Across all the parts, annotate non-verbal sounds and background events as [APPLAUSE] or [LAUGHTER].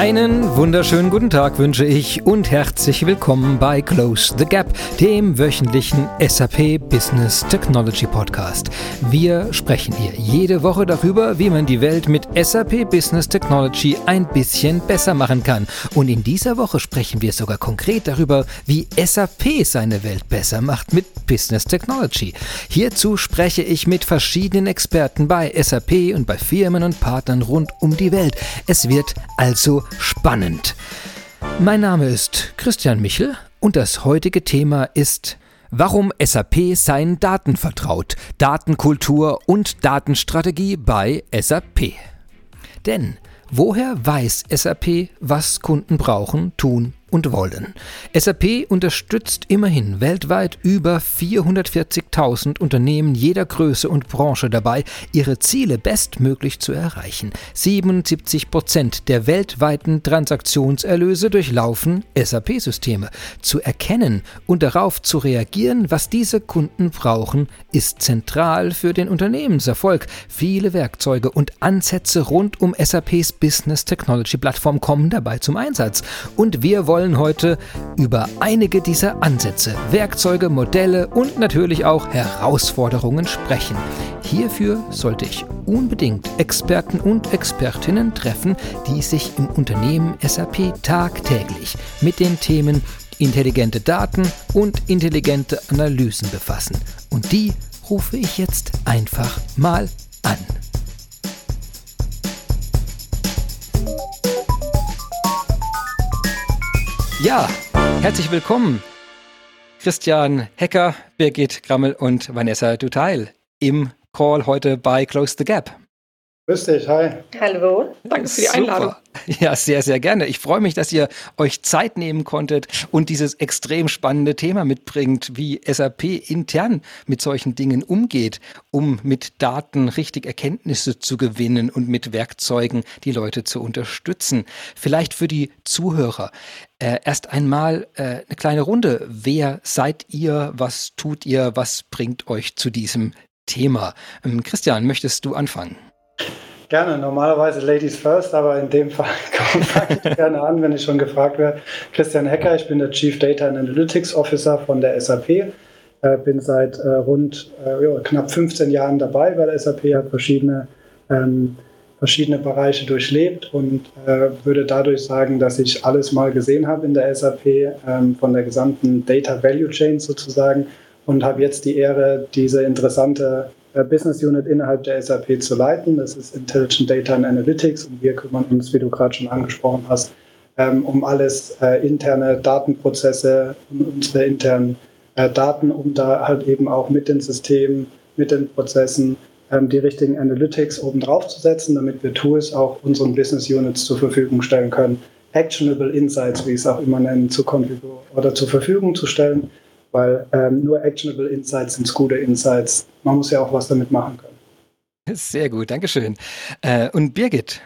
Einen wunderschönen guten Tag wünsche ich und herzlich willkommen bei Close the Gap, dem wöchentlichen SAP Business Technology Podcast. Wir sprechen hier jede Woche darüber, wie man die Welt mit SAP Business Technology ein bisschen besser machen kann. Und in dieser Woche sprechen wir sogar konkret darüber, wie SAP seine Welt besser macht mit Business Technology. Hierzu spreche ich mit verschiedenen Experten bei SAP und bei Firmen und Partnern rund um die Welt. Es wird also spannend. Mein Name ist Christian Michel und das heutige Thema ist Warum SAP seinen Daten vertraut, Datenkultur und Datenstrategie bei SAP. Denn woher weiß SAP, was Kunden brauchen, tun und wollen. SAP unterstützt immerhin weltweit über 440.000 Unternehmen jeder Größe und Branche dabei, ihre Ziele bestmöglich zu erreichen. 77 Prozent der weltweiten Transaktionserlöse durchlaufen SAP-Systeme. Zu erkennen und darauf zu reagieren, was diese Kunden brauchen, ist zentral für den Unternehmenserfolg. Viele Werkzeuge und Ansätze rund um SAPs Business Technology Plattform kommen dabei zum Einsatz. Und wir wollen wollen heute über einige dieser Ansätze, Werkzeuge, Modelle und natürlich auch Herausforderungen sprechen. Hierfür sollte ich unbedingt Experten und Expertinnen treffen, die sich im Unternehmen SAP tagtäglich mit den Themen intelligente Daten und intelligente Analysen befassen. Und die rufe ich jetzt einfach mal an. Ja, herzlich willkommen. Christian Hecker, Birgit Grammel und Vanessa Duteil im Call heute bei Close the Gap. Grüß dich, hi. Hallo, danke für die Super. Einladung. [LAUGHS] Ja, sehr, sehr gerne. Ich freue mich, dass ihr euch Zeit nehmen konntet und dieses extrem spannende Thema mitbringt, wie SAP intern mit solchen Dingen umgeht, um mit Daten richtig Erkenntnisse zu gewinnen und mit Werkzeugen die Leute zu unterstützen. Vielleicht für die Zuhörer. Äh, erst einmal äh, eine kleine Runde. Wer seid ihr? Was tut ihr? Was bringt euch zu diesem Thema? Ähm, Christian, möchtest du anfangen? Gerne, normalerweise Ladies first, aber in dem Fall [LAUGHS] fange ich gerne an, wenn ich schon gefragt werde. Christian Hecker, ich bin der Chief Data and Analytics Officer von der SAP. Äh, bin seit äh, rund äh, knapp 15 Jahren dabei bei der SAP, habe verschiedene, ähm, verschiedene Bereiche durchlebt und würde dadurch sagen, dass ich alles mal gesehen habe in der SAP, ähm, von der gesamten Data Value Chain sozusagen und habe jetzt die Ehre, diese interessante Business Unit innerhalb der SAP zu leiten. Das ist Intelligent Data and Analytics. Und wir kümmern uns, wie du gerade schon angesprochen hast, ähm, um alles äh, interne Datenprozesse und unsere internen äh, Daten, um da halt eben auch mit den Systemen, mit den Prozessen ähm, die richtigen Analytics oben drauf zu setzen, damit wir Tools auch unseren Business Units zur Verfügung stellen können, actionable Insights, wie ich es auch immer nennen, zu oder zur Verfügung zu stellen, weil ähm, nur actionable Insights sind gute Insights. Man muss ja auch was damit machen können. Sehr gut, Dankeschön. Äh, und Birgit?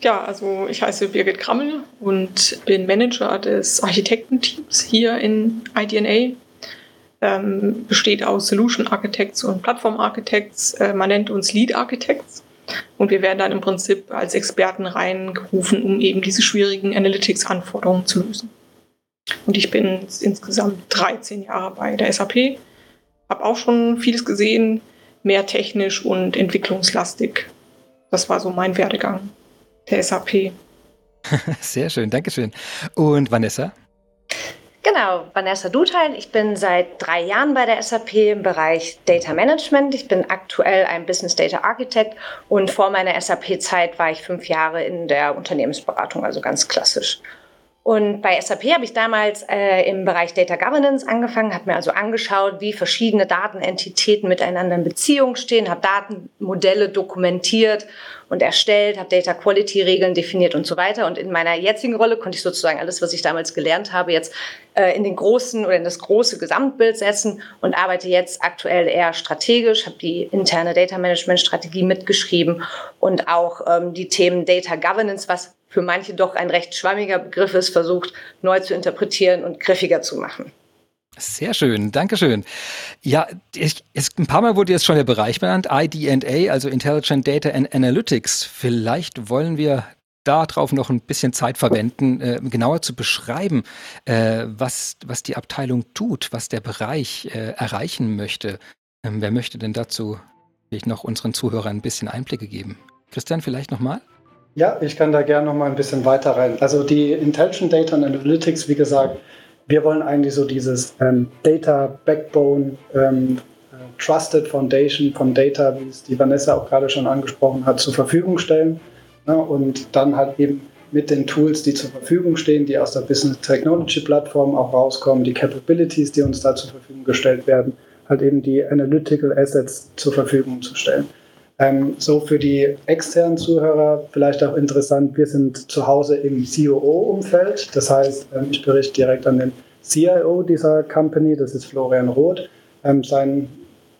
Ja, also ich heiße Birgit Krammel und bin Manager des Architektenteams hier in IDNA. Ähm, besteht aus Solution Architects und Plattform Architects. Äh, man nennt uns Lead Architects. Und wir werden dann im Prinzip als Experten reingerufen, um eben diese schwierigen Analytics-Anforderungen zu lösen. Und ich bin insgesamt 13 Jahre bei der SAP, habe auch schon vieles gesehen, mehr technisch und entwicklungslastig. Das war so mein Werdegang der SAP. [LAUGHS] Sehr schön, Dankeschön. Und Vanessa? Genau, Vanessa Duthein. Ich bin seit drei Jahren bei der SAP im Bereich Data Management. Ich bin aktuell ein Business Data Architect und vor meiner SAP-Zeit war ich fünf Jahre in der Unternehmensberatung, also ganz klassisch. Und bei SAP habe ich damals äh, im Bereich Data Governance angefangen, habe mir also angeschaut, wie verschiedene Datenentitäten miteinander in Beziehung stehen, habe Datenmodelle dokumentiert und erstellt, habe Data Quality Regeln definiert und so weiter. Und in meiner jetzigen Rolle konnte ich sozusagen alles, was ich damals gelernt habe, jetzt äh, in den großen oder in das große Gesamtbild setzen und arbeite jetzt aktuell eher strategisch, habe die interne Data Management Strategie mitgeschrieben und auch ähm, die Themen Data Governance, was für manche doch ein recht schwammiger Begriff ist, versucht neu zu interpretieren und griffiger zu machen. Sehr schön, Dankeschön. Ja, ich, es, ein paar Mal wurde jetzt schon der Bereich benannt, IDA, also Intelligent Data and Analytics. Vielleicht wollen wir darauf noch ein bisschen Zeit verwenden, äh, genauer zu beschreiben, äh, was, was die Abteilung tut, was der Bereich äh, erreichen möchte. Ähm, wer möchte denn dazu vielleicht noch unseren Zuhörern ein bisschen Einblicke geben? Christian, vielleicht nochmal? Ja, ich kann da gerne noch mal ein bisschen weiter rein. Also die Intelligent Data and Analytics, wie gesagt, wir wollen eigentlich so dieses ähm, Data Backbone, ähm, äh, Trusted Foundation von Data, wie es die Vanessa auch gerade schon angesprochen hat, zur Verfügung stellen. Ne? Und dann halt eben mit den Tools, die zur Verfügung stehen, die aus der Business Technology Plattform auch rauskommen, die Capabilities, die uns da zur Verfügung gestellt werden, halt eben die Analytical Assets zur Verfügung zu stellen. Ähm, so für die externen Zuhörer vielleicht auch interessant, wir sind zu Hause im COO-Umfeld. Das heißt, ähm, ich berichte direkt an den CIO dieser Company, das ist Florian Roth. Ähm, sein,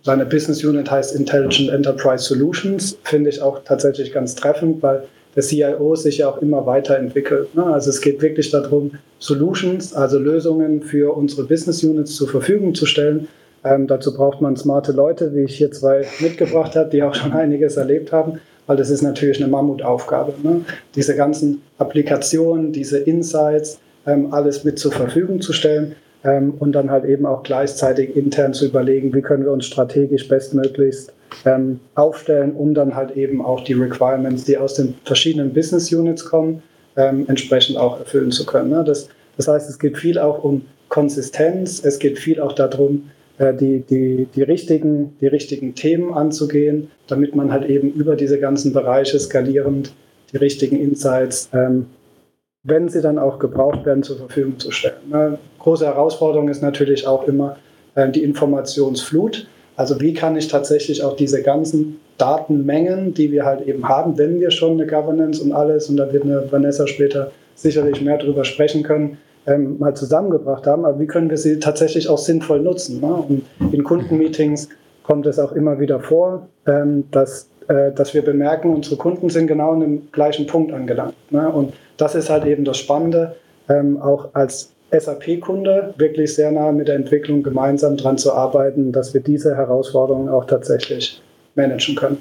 seine Business Unit heißt Intelligent Enterprise Solutions, finde ich auch tatsächlich ganz treffend, weil der CIO sich ja auch immer weiterentwickelt. Ne? Also es geht wirklich darum, Solutions, also Lösungen für unsere Business Units zur Verfügung zu stellen ähm, dazu braucht man smarte Leute, wie ich hier zwei mitgebracht habe, die auch schon einiges erlebt haben, weil das ist natürlich eine Mammutaufgabe. Ne? Diese ganzen Applikationen, diese Insights, ähm, alles mit zur Verfügung zu stellen ähm, und dann halt eben auch gleichzeitig intern zu überlegen, wie können wir uns strategisch bestmöglichst ähm, aufstellen, um dann halt eben auch die Requirements, die aus den verschiedenen Business Units kommen, ähm, entsprechend auch erfüllen zu können. Ne? Das, das heißt, es geht viel auch um Konsistenz, es geht viel auch darum, die, die, die, richtigen, die richtigen Themen anzugehen, damit man halt eben über diese ganzen Bereiche skalierend die richtigen Insights, ähm, wenn sie dann auch gebraucht werden, zur Verfügung zu stellen. Eine große Herausforderung ist natürlich auch immer äh, die Informationsflut. Also wie kann ich tatsächlich auch diese ganzen Datenmengen, die wir halt eben haben, wenn wir schon eine Governance und alles, und da wird eine Vanessa später sicherlich mehr darüber sprechen können, ähm, mal zusammengebracht haben, aber wie können wir sie tatsächlich auch sinnvoll nutzen? Ne? In Kundenmeetings kommt es auch immer wieder vor, ähm, dass, äh, dass wir bemerken, unsere Kunden sind genau an dem gleichen Punkt angelangt. Ne? Und das ist halt eben das Spannende, ähm, auch als SAP-Kunde wirklich sehr nah mit der Entwicklung gemeinsam daran zu arbeiten, dass wir diese Herausforderungen auch tatsächlich managen können.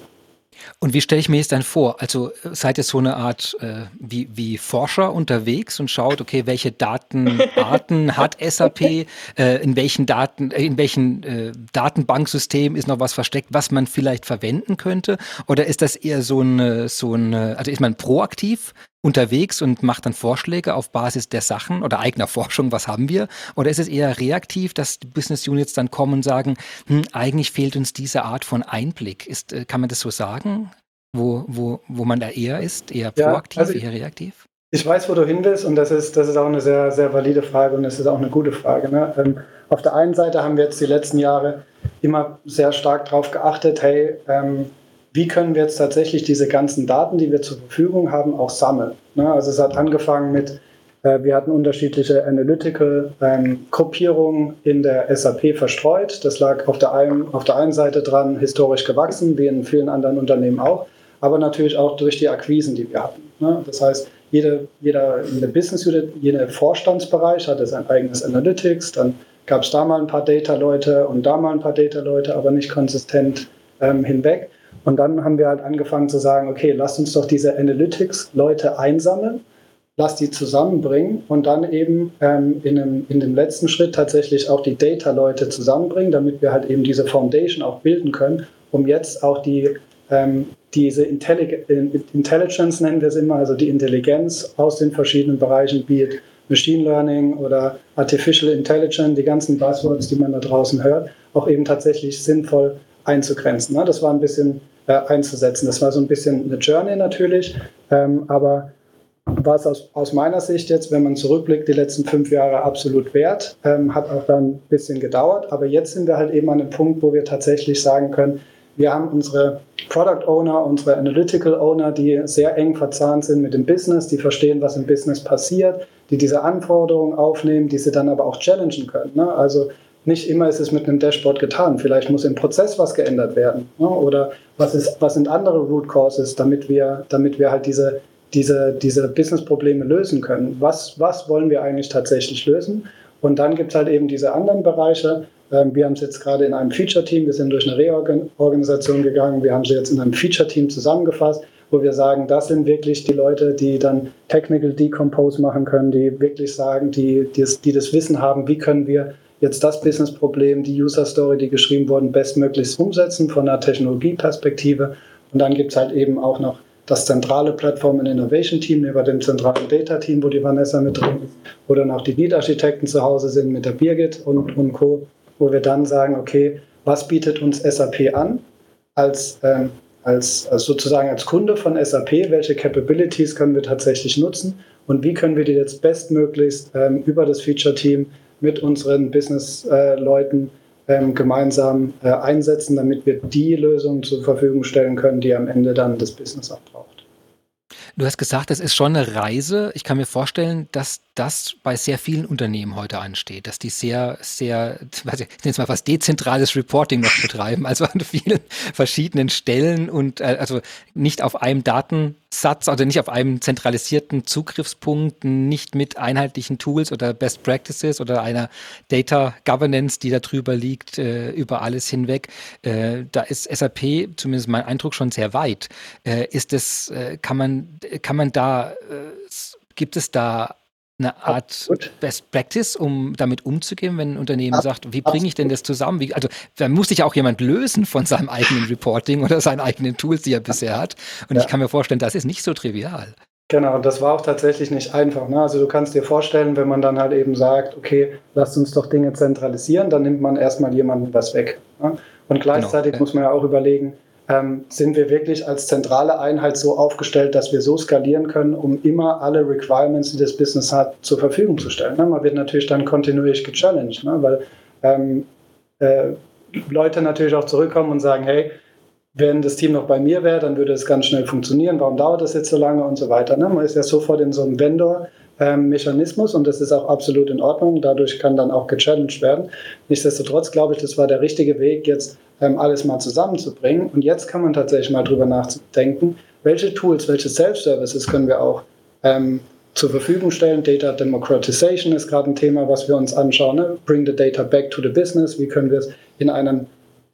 Und wie stelle ich mir es dann vor? Also äh, seid ihr so eine Art äh, wie, wie Forscher unterwegs und schaut, okay, welche Datenarten [LAUGHS] hat SAP, äh, in welchen Daten, äh, in welchen äh, Datenbanksystem ist noch was versteckt, was man vielleicht verwenden könnte? Oder ist das eher so ein, so ein, also ist man proaktiv unterwegs und macht dann Vorschläge auf Basis der Sachen oder eigener [LAUGHS] Forschung, was haben wir? Oder ist es eher reaktiv, dass die Business Units dann kommen und sagen, hm, eigentlich fehlt uns diese Art von Einblick? Ist, äh, kann man das so sagen? Wo, wo, wo man da eher ist? Eher proaktiv, ja, also eher reaktiv? Ich weiß, wo du hin willst und das ist, das ist auch eine sehr, sehr valide Frage und das ist auch eine gute Frage. Ne? Ähm, auf der einen Seite haben wir jetzt die letzten Jahre immer sehr stark darauf geachtet, hey, ähm, wie können wir jetzt tatsächlich diese ganzen Daten, die wir zur Verfügung haben, auch sammeln. Ne? Also es hat angefangen mit, äh, wir hatten unterschiedliche Analytical-Gruppierungen ähm, in der SAP verstreut. Das lag auf der, einen, auf der einen Seite dran, historisch gewachsen, wie in vielen anderen Unternehmen auch, aber natürlich auch durch die Akquisen, die wir hatten. Ne? Das heißt, jede, jeder, jede Business Unit, jeder Vorstandsbereich hatte sein eigenes Analytics, dann gab es da mal ein paar Data-Leute und da mal ein paar Data-Leute, aber nicht konsistent ähm, hinweg. Und dann haben wir halt angefangen zu sagen, okay, lasst uns doch diese Analytics-Leute einsammeln, lasst die zusammenbringen und dann eben ähm, in, einem, in dem letzten Schritt tatsächlich auch die Data-Leute zusammenbringen, damit wir halt eben diese Foundation auch bilden können, um jetzt auch die, ähm, diese Intellig Intelligence nennen wir es immer, also die Intelligenz aus den verschiedenen Bereichen, wie Machine Learning oder Artificial Intelligence, die ganzen Buzzwords, die man da draußen hört, auch eben tatsächlich sinnvoll einzugrenzen. Ne? Das war ein bisschen äh, einzusetzen. Das war so ein bisschen eine Journey natürlich, ähm, aber war es aus, aus, meiner Sicht jetzt, wenn man zurückblickt, die letzten fünf Jahre absolut wert. Ähm, hat auch dann ein bisschen gedauert, aber jetzt sind wir halt eben an einem Punkt, wo wir tatsächlich sagen können, wir haben unsere Product Owner, unsere Analytical Owner, die sehr eng verzahnt sind mit dem Business, die verstehen, was im Business passiert, die diese Anforderungen aufnehmen, die sie dann aber auch challengen können. Ne? Also nicht immer ist es mit einem Dashboard getan. Vielleicht muss im Prozess was geändert werden. Ne? Oder was, ist, was sind andere Root Causes, damit wir, damit wir halt diese, diese, diese Business-Probleme lösen können. Was, was wollen wir eigentlich tatsächlich lösen? Und dann gibt es halt eben diese anderen Bereiche. Ähm, wir haben es jetzt gerade in einem Feature-Team, wir sind durch eine Reorganisation gegangen, wir haben sie jetzt in einem Feature-Team zusammengefasst, wo wir sagen, das sind wirklich die Leute, die dann Technical Decompose machen können, die wirklich sagen, die, die, die das Wissen haben, wie können wir jetzt das Business-Problem, die User-Story, die geschrieben wurden, bestmöglichst umsetzen von einer Technologieperspektive. Und dann gibt es halt eben auch noch das zentrale Plattform- und Innovation-Team über dem zentralen Data-Team, wo die Vanessa mit drin ist, wo dann auch die Lead-Architekten zu Hause sind mit der Birgit und, und Co., wo wir dann sagen, okay, was bietet uns SAP an als, ähm, als, als sozusagen als Kunde von SAP, welche Capabilities können wir tatsächlich nutzen und wie können wir die jetzt bestmöglichst ähm, über das Feature-Team mit unseren Business-Leuten ähm, gemeinsam äh, einsetzen, damit wir die Lösungen zur Verfügung stellen können, die am Ende dann das Business auch braucht. Du hast gesagt, das ist schon eine Reise. Ich kann mir vorstellen, dass das bei sehr vielen Unternehmen heute ansteht, dass die sehr, sehr, ich nenne es mal was dezentrales Reporting noch betreiben, also an vielen verschiedenen Stellen und äh, also nicht auf einem Datensatz, also nicht auf einem zentralisierten Zugriffspunkt, nicht mit einheitlichen Tools oder Best Practices oder einer Data Governance, die da drüber liegt, äh, über alles hinweg. Äh, da ist SAP, zumindest mein Eindruck, schon sehr weit. Äh, ist es, äh, kann man, kann man da, äh, gibt es da eine Art Best Practice, um damit umzugehen, wenn ein Unternehmen Ab, sagt, wie bringe ich denn das zusammen? Wie, also da muss sich ja auch jemand lösen von seinem eigenen [LAUGHS] Reporting oder seinen eigenen Tools, die er bisher hat. Und ja. ich kann mir vorstellen, das ist nicht so trivial. Genau, das war auch tatsächlich nicht einfach. Ne? Also du kannst dir vorstellen, wenn man dann halt eben sagt, okay, lasst uns doch Dinge zentralisieren, dann nimmt man erstmal jemandem was weg. Ne? Und gleichzeitig genau. muss man ja auch überlegen, ähm, sind wir wirklich als zentrale Einheit so aufgestellt, dass wir so skalieren können, um immer alle Requirements, die das Business hat, zur Verfügung zu stellen. Ne? Man wird natürlich dann kontinuierlich gechallenged, ne? weil ähm, äh, Leute natürlich auch zurückkommen und sagen, hey, wenn das Team noch bei mir wäre, dann würde es ganz schnell funktionieren. Warum dauert das jetzt so lange und so weiter? Ne? Man ist ja sofort in so einem Vendor-Mechanismus und das ist auch absolut in Ordnung. Dadurch kann dann auch gechallenged werden. Nichtsdestotrotz glaube ich, das war der richtige Weg, jetzt ähm, alles mal zusammenzubringen. Und jetzt kann man tatsächlich mal drüber nachdenken, welche Tools, welche Self-Services können wir auch ähm, zur Verfügung stellen. Data Democratization ist gerade ein Thema, was wir uns anschauen. Ne? Bring the data back to the business. Wie können wir es in, einem,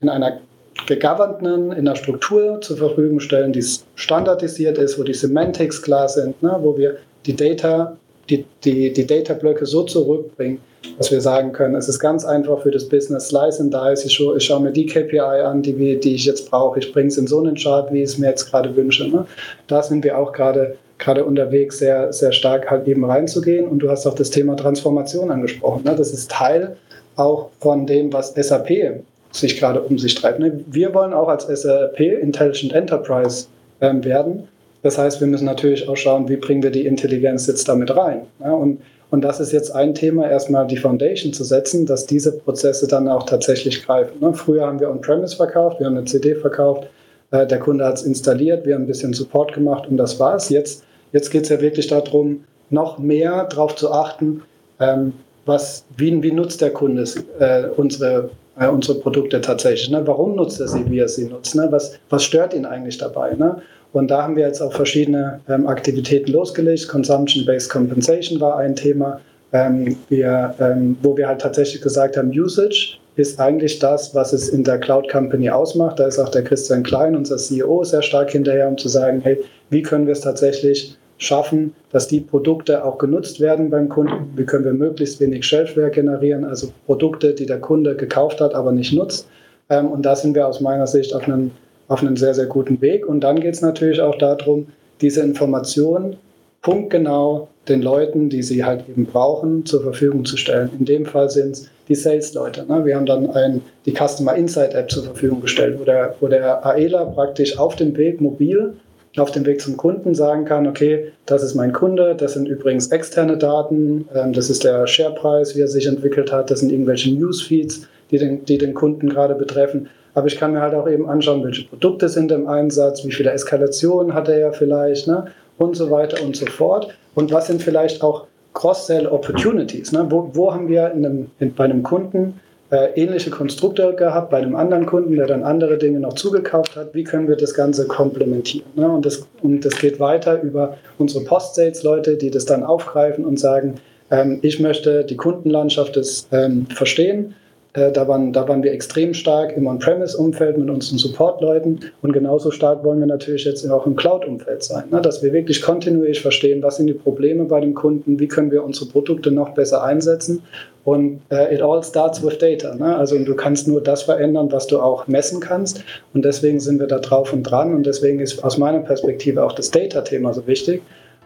in einer gegovernten, in einer Struktur zur Verfügung stellen, die standardisiert ist, wo die Semantics klar sind, ne? wo wir die Data, die, die, die Data-Blöcke so zurückbringen, dass wir sagen können, es ist ganz einfach für das Business Slice and Dice. Ich, schaue, ich schaue mir die KPI an, die, die ich jetzt brauche. Ich bringe es in so einen Chart, wie ich es mir jetzt gerade wünsche. Ne? Da sind wir auch gerade gerade unterwegs, sehr, sehr stark halt eben reinzugehen. Und du hast auch das Thema Transformation angesprochen. Ne? Das ist Teil auch von dem, was SAP sich gerade um sich treibt. Ne? Wir wollen auch als SAP Intelligent Enterprise ähm, werden. Das heißt, wir müssen natürlich auch schauen, wie bringen wir die Intelligenz jetzt damit rein. Ne? Und und das ist jetzt ein Thema, erstmal die Foundation zu setzen, dass diese Prozesse dann auch tatsächlich greifen. Ne? Früher haben wir On-Premise verkauft, wir haben eine CD verkauft, äh, der Kunde hat es installiert, wir haben ein bisschen Support gemacht und das war's. Jetzt, jetzt geht es ja wirklich darum, noch mehr darauf zu achten, ähm, was, wie, wie nutzt der Kunde äh, unsere, äh, unsere Produkte tatsächlich. Ne? Warum nutzt er sie, wie er sie nutzt? Ne? Was, was stört ihn eigentlich dabei? Ne? Und da haben wir jetzt auch verschiedene ähm, Aktivitäten losgelegt. Consumption-Based Compensation war ein Thema, ähm, wir, ähm, wo wir halt tatsächlich gesagt haben, Usage ist eigentlich das, was es in der Cloud Company ausmacht. Da ist auch der Christian Klein, unser CEO, sehr stark hinterher, um zu sagen, hey, wie können wir es tatsächlich schaffen, dass die Produkte auch genutzt werden beim Kunden? Wie können wir möglichst wenig Shelfware generieren, also Produkte, die der Kunde gekauft hat, aber nicht nutzt? Ähm, und da sind wir aus meiner Sicht auf einem auf einen sehr, sehr guten Weg. Und dann geht es natürlich auch darum, diese Informationen punktgenau den Leuten, die sie halt eben brauchen, zur Verfügung zu stellen. In dem Fall sind es die Sales-Leute. Ne? Wir haben dann ein, die Customer Insight App zur Verfügung gestellt, wo der, wo der AELA praktisch auf dem Weg mobil, auf dem Weg zum Kunden sagen kann, okay, das ist mein Kunde, das sind übrigens externe Daten, ähm, das ist der Sharepreis, wie er sich entwickelt hat, das sind irgendwelche Newsfeeds, die den, die den Kunden gerade betreffen. Aber ich kann mir halt auch eben anschauen, welche Produkte sind im Einsatz, wie viele Eskalationen hat er ja vielleicht ne? und so weiter und so fort. Und was sind vielleicht auch Cross-Sell-Opportunities? Ne? Wo, wo haben wir in einem, in, bei einem Kunden äh, ähnliche Konstrukte gehabt, bei einem anderen Kunden, der dann andere Dinge noch zugekauft hat? Wie können wir das Ganze komplementieren? Ne? Und, das, und das geht weiter über unsere Post-Sales-Leute, die das dann aufgreifen und sagen, ähm, ich möchte die Kundenlandschaft des, ähm, verstehen Äh, da, waren, da waren wir extrem stark im On-Premise-Umfeld mit unseren Support-Leuten und genauso stark wollen wir natürlich jetzt auch im Cloud-Umfeld sein, ne? dass wir wirklich kontinuierlich verstehen, was sind die Probleme bei dem Kunden, wie können wir unsere Produkte noch besser einsetzen und äh, it all starts with data. Ne? Also du kannst nur das verändern, was du auch messen kannst und deswegen sind wir da drauf und dran und deswegen ist aus meiner Perspektive auch das Data-Thema so wichtig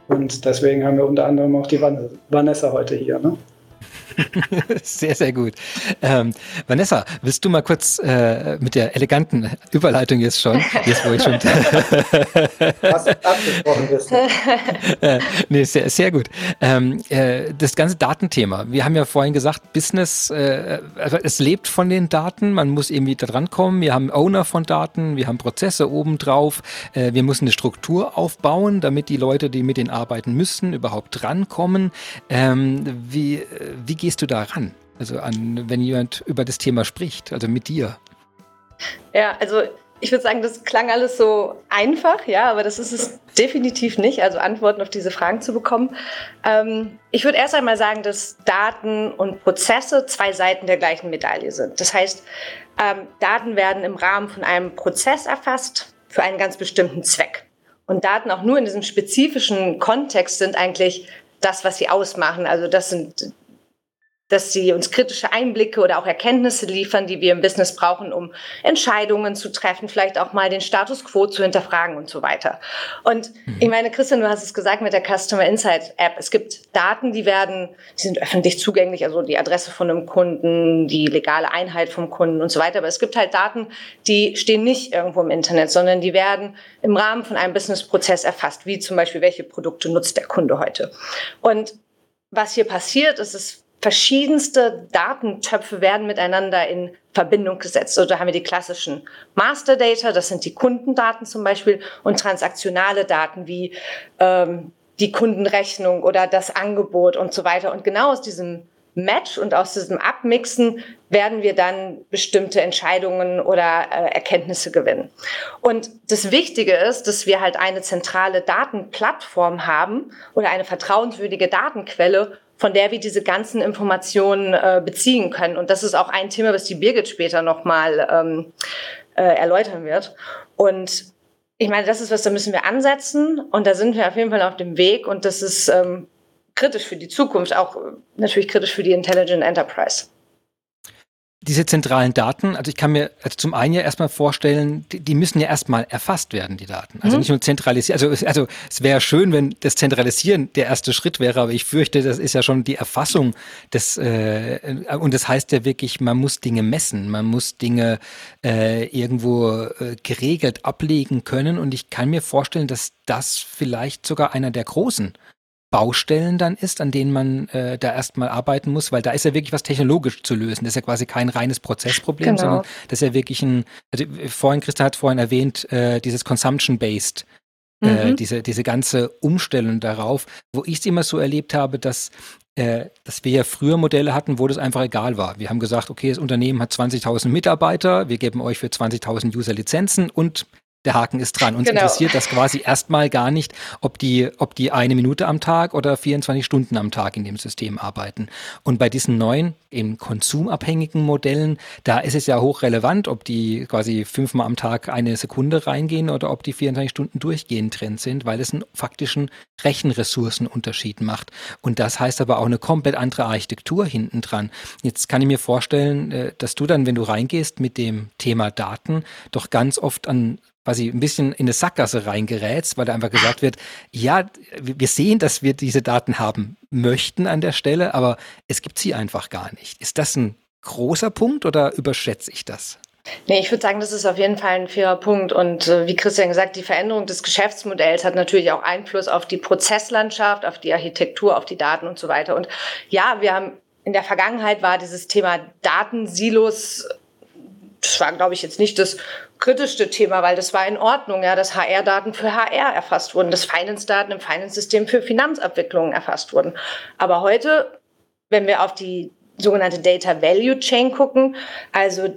und deswegen haben wir unter anderem auch die Vanessa heute hier. Ne? [LAUGHS] sehr, sehr gut. Ähm, Vanessa, willst du mal kurz äh, mit der eleganten Überleitung jetzt schon, jetzt wo ich schon [LAUGHS] Was abgesprochen bist. äh, nee, sehr, sehr gut. Ähm, äh, das ganze Datenthema. Wir haben ja vorhin gesagt, Business, äh, also es lebt von den Daten. Man muss irgendwie da dran kommen. Wir haben Owner von Daten, wir haben Prozesse obendrauf. Äh, wir müssen eine Struktur aufbauen, damit die Leute, die mit denen arbeiten müssen, überhaupt drankommen. Ähm, wie, äh, wie gehst du da ran? Also an, wenn jemand über das Thema spricht, also mit dir. Ja, also ich würde sagen, das klang alles so einfach, ja, aber das ist es definitiv nicht, also Antworten auf diese Fragen zu bekommen. Ähm, ich würde erst einmal sagen, dass Daten und Prozesse zwei Seiten der gleichen Medaille sind. Das heißt, ähm, Daten werden im Rahmen von einem Prozess erfasst für einen ganz bestimmten Zweck. Und Daten auch nur in diesem spezifischen Kontext sind eigentlich das, was sie ausmachen. Also das sind dass sie uns kritische Einblicke oder auch Erkenntnisse liefern, die wir im Business brauchen, um Entscheidungen zu treffen, vielleicht auch mal den Status quo zu hinterfragen und so weiter. Und mhm. ich meine, Christian, du hast es gesagt mit der Customer Insight App. Es gibt Daten, die werden, die sind öffentlich zugänglich, also die Adresse von einem Kunden, die legale Einheit vom Kunden und so weiter. Aber es gibt halt Daten, die stehen nicht irgendwo im Internet, sondern die werden im Rahmen von einem Businessprozess erfasst, wie zum Beispiel, welche Produkte nutzt der Kunde heute. Und was hier passiert, ist es verschiedenste Datentöpfe werden miteinander in Verbindung gesetzt. Also da haben wir die klassischen Master Data, das sind die Kundendaten zum Beispiel, und transaktionale Daten wie ähm, die Kundenrechnung oder das Angebot und so weiter. Und genau aus diesem Match und aus diesem Abmixen werden wir dann bestimmte Entscheidungen oder äh, Erkenntnisse gewinnen. Und das Wichtige ist, dass wir halt eine zentrale Datenplattform haben oder eine vertrauenswürdige Datenquelle, von der wir diese ganzen Informationen äh, beziehen können. Und das ist auch ein Thema, was die Birgit später nochmal ähm, äh, erläutern wird. Und ich meine, das ist was, da müssen wir ansetzen und da sind wir auf jeden Fall auf dem Weg und das ist ähm, kritisch für die Zukunft, auch äh, natürlich kritisch für die Intelligent Enterprise diese zentralen Daten, also ich kann mir also zum einen ja erstmal vorstellen, die, die müssen ja erstmal erfasst werden, die Daten. Also mhm. nicht nur zentralisiert. Also, also es wäre schön, wenn das Zentralisieren der erste Schritt wäre, aber ich fürchte, das ist ja schon die Erfassung des äh, und das heißt ja wirklich, man muss Dinge messen, man muss Dinge äh, irgendwo äh, geregelt ablegen können und ich kann mir vorstellen, dass das vielleicht sogar einer der großen Baustellen dann ist, an denen man äh, da erstmal arbeiten muss, weil da ist ja wirklich was technologisch zu lösen. Das ist ja quasi kein reines Prozessproblem, genau. sondern das ist ja wirklich ein, also vorhin, Christa hat vorhin erwähnt, äh, dieses Consumption-Based, äh, mhm. diese, diese ganze Umstellung darauf, wo ich es immer so erlebt habe, dass äh, dass wir ja früher Modelle hatten, wo das einfach egal war. Wir haben gesagt, okay, das Unternehmen hat 20.000 Mitarbeiter, wir geben euch für 20.000 User Lizenzen und der Haken ist dran. Uns genau. interessiert das quasi erstmal gar nicht, ob die, ob die eine Minute am Tag oder 24 Stunden am Tag in dem System arbeiten. Und bei diesen neuen, eben konsumabhängigen Modellen, da ist es ja hochrelevant, ob die quasi fünfmal am Tag eine Sekunde reingehen oder ob die 24 Stunden durchgehend drin sind, weil es einen faktischen Rechenressourcenunterschied macht. Und das heißt aber auch eine komplett andere Architektur hinten dran. Jetzt kann ich mir vorstellen, äh, dass du dann, wenn du reingehst mit dem Thema Daten, doch ganz oft an quasi ein bisschen in eine Sackgasse reingerätst, weil da einfach gesagt wird, ja, wir sehen, dass wir diese Daten haben möchten an der Stelle, aber es gibt sie einfach gar nicht. Ist das ein großer Punkt oder überschätze ich das? Nee, ich würde sagen, das ist auf jeden Fall ein fairer Punkt. Und äh, wie Christian gesagt, die Veränderung des Geschäftsmodells hat natürlich auch Einfluss auf die Prozesslandschaft, auf die Architektur, auf die Daten und so weiter. Und ja, wir haben in der Vergangenheit war dieses Thema Datensilos das war, glaube ich, jetzt nicht das kritischste Thema, weil das war in Ordnung, ja, dass HR-Daten für HR erfasst wurden, dass Finance-Daten im Finance-System für Finanzabwicklungen erfasst wurden. Aber heute, wenn wir auf die sogenannte Data Value Chain gucken, also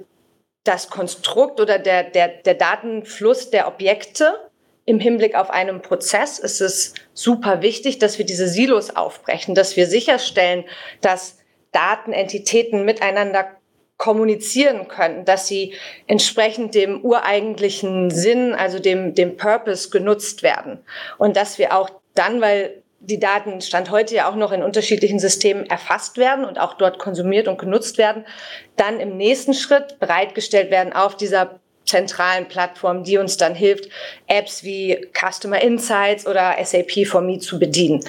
das Konstrukt oder der, der, der Datenfluss der Objekte im Hinblick auf einen Prozess, ist es super wichtig, dass wir diese Silos aufbrechen, dass wir sicherstellen, dass Datenentitäten miteinander kommunizieren können, dass sie entsprechend dem ureigentlichen Sinn, also dem, dem Purpose genutzt werden. Und dass wir auch dann, weil die Daten Stand heute ja auch noch in unterschiedlichen Systemen erfasst werden und auch dort konsumiert und genutzt werden, dann im nächsten Schritt bereitgestellt werden auf dieser zentralen Plattform, die uns dann hilft, Apps wie Customer Insights oder SAP for Me zu bedienen.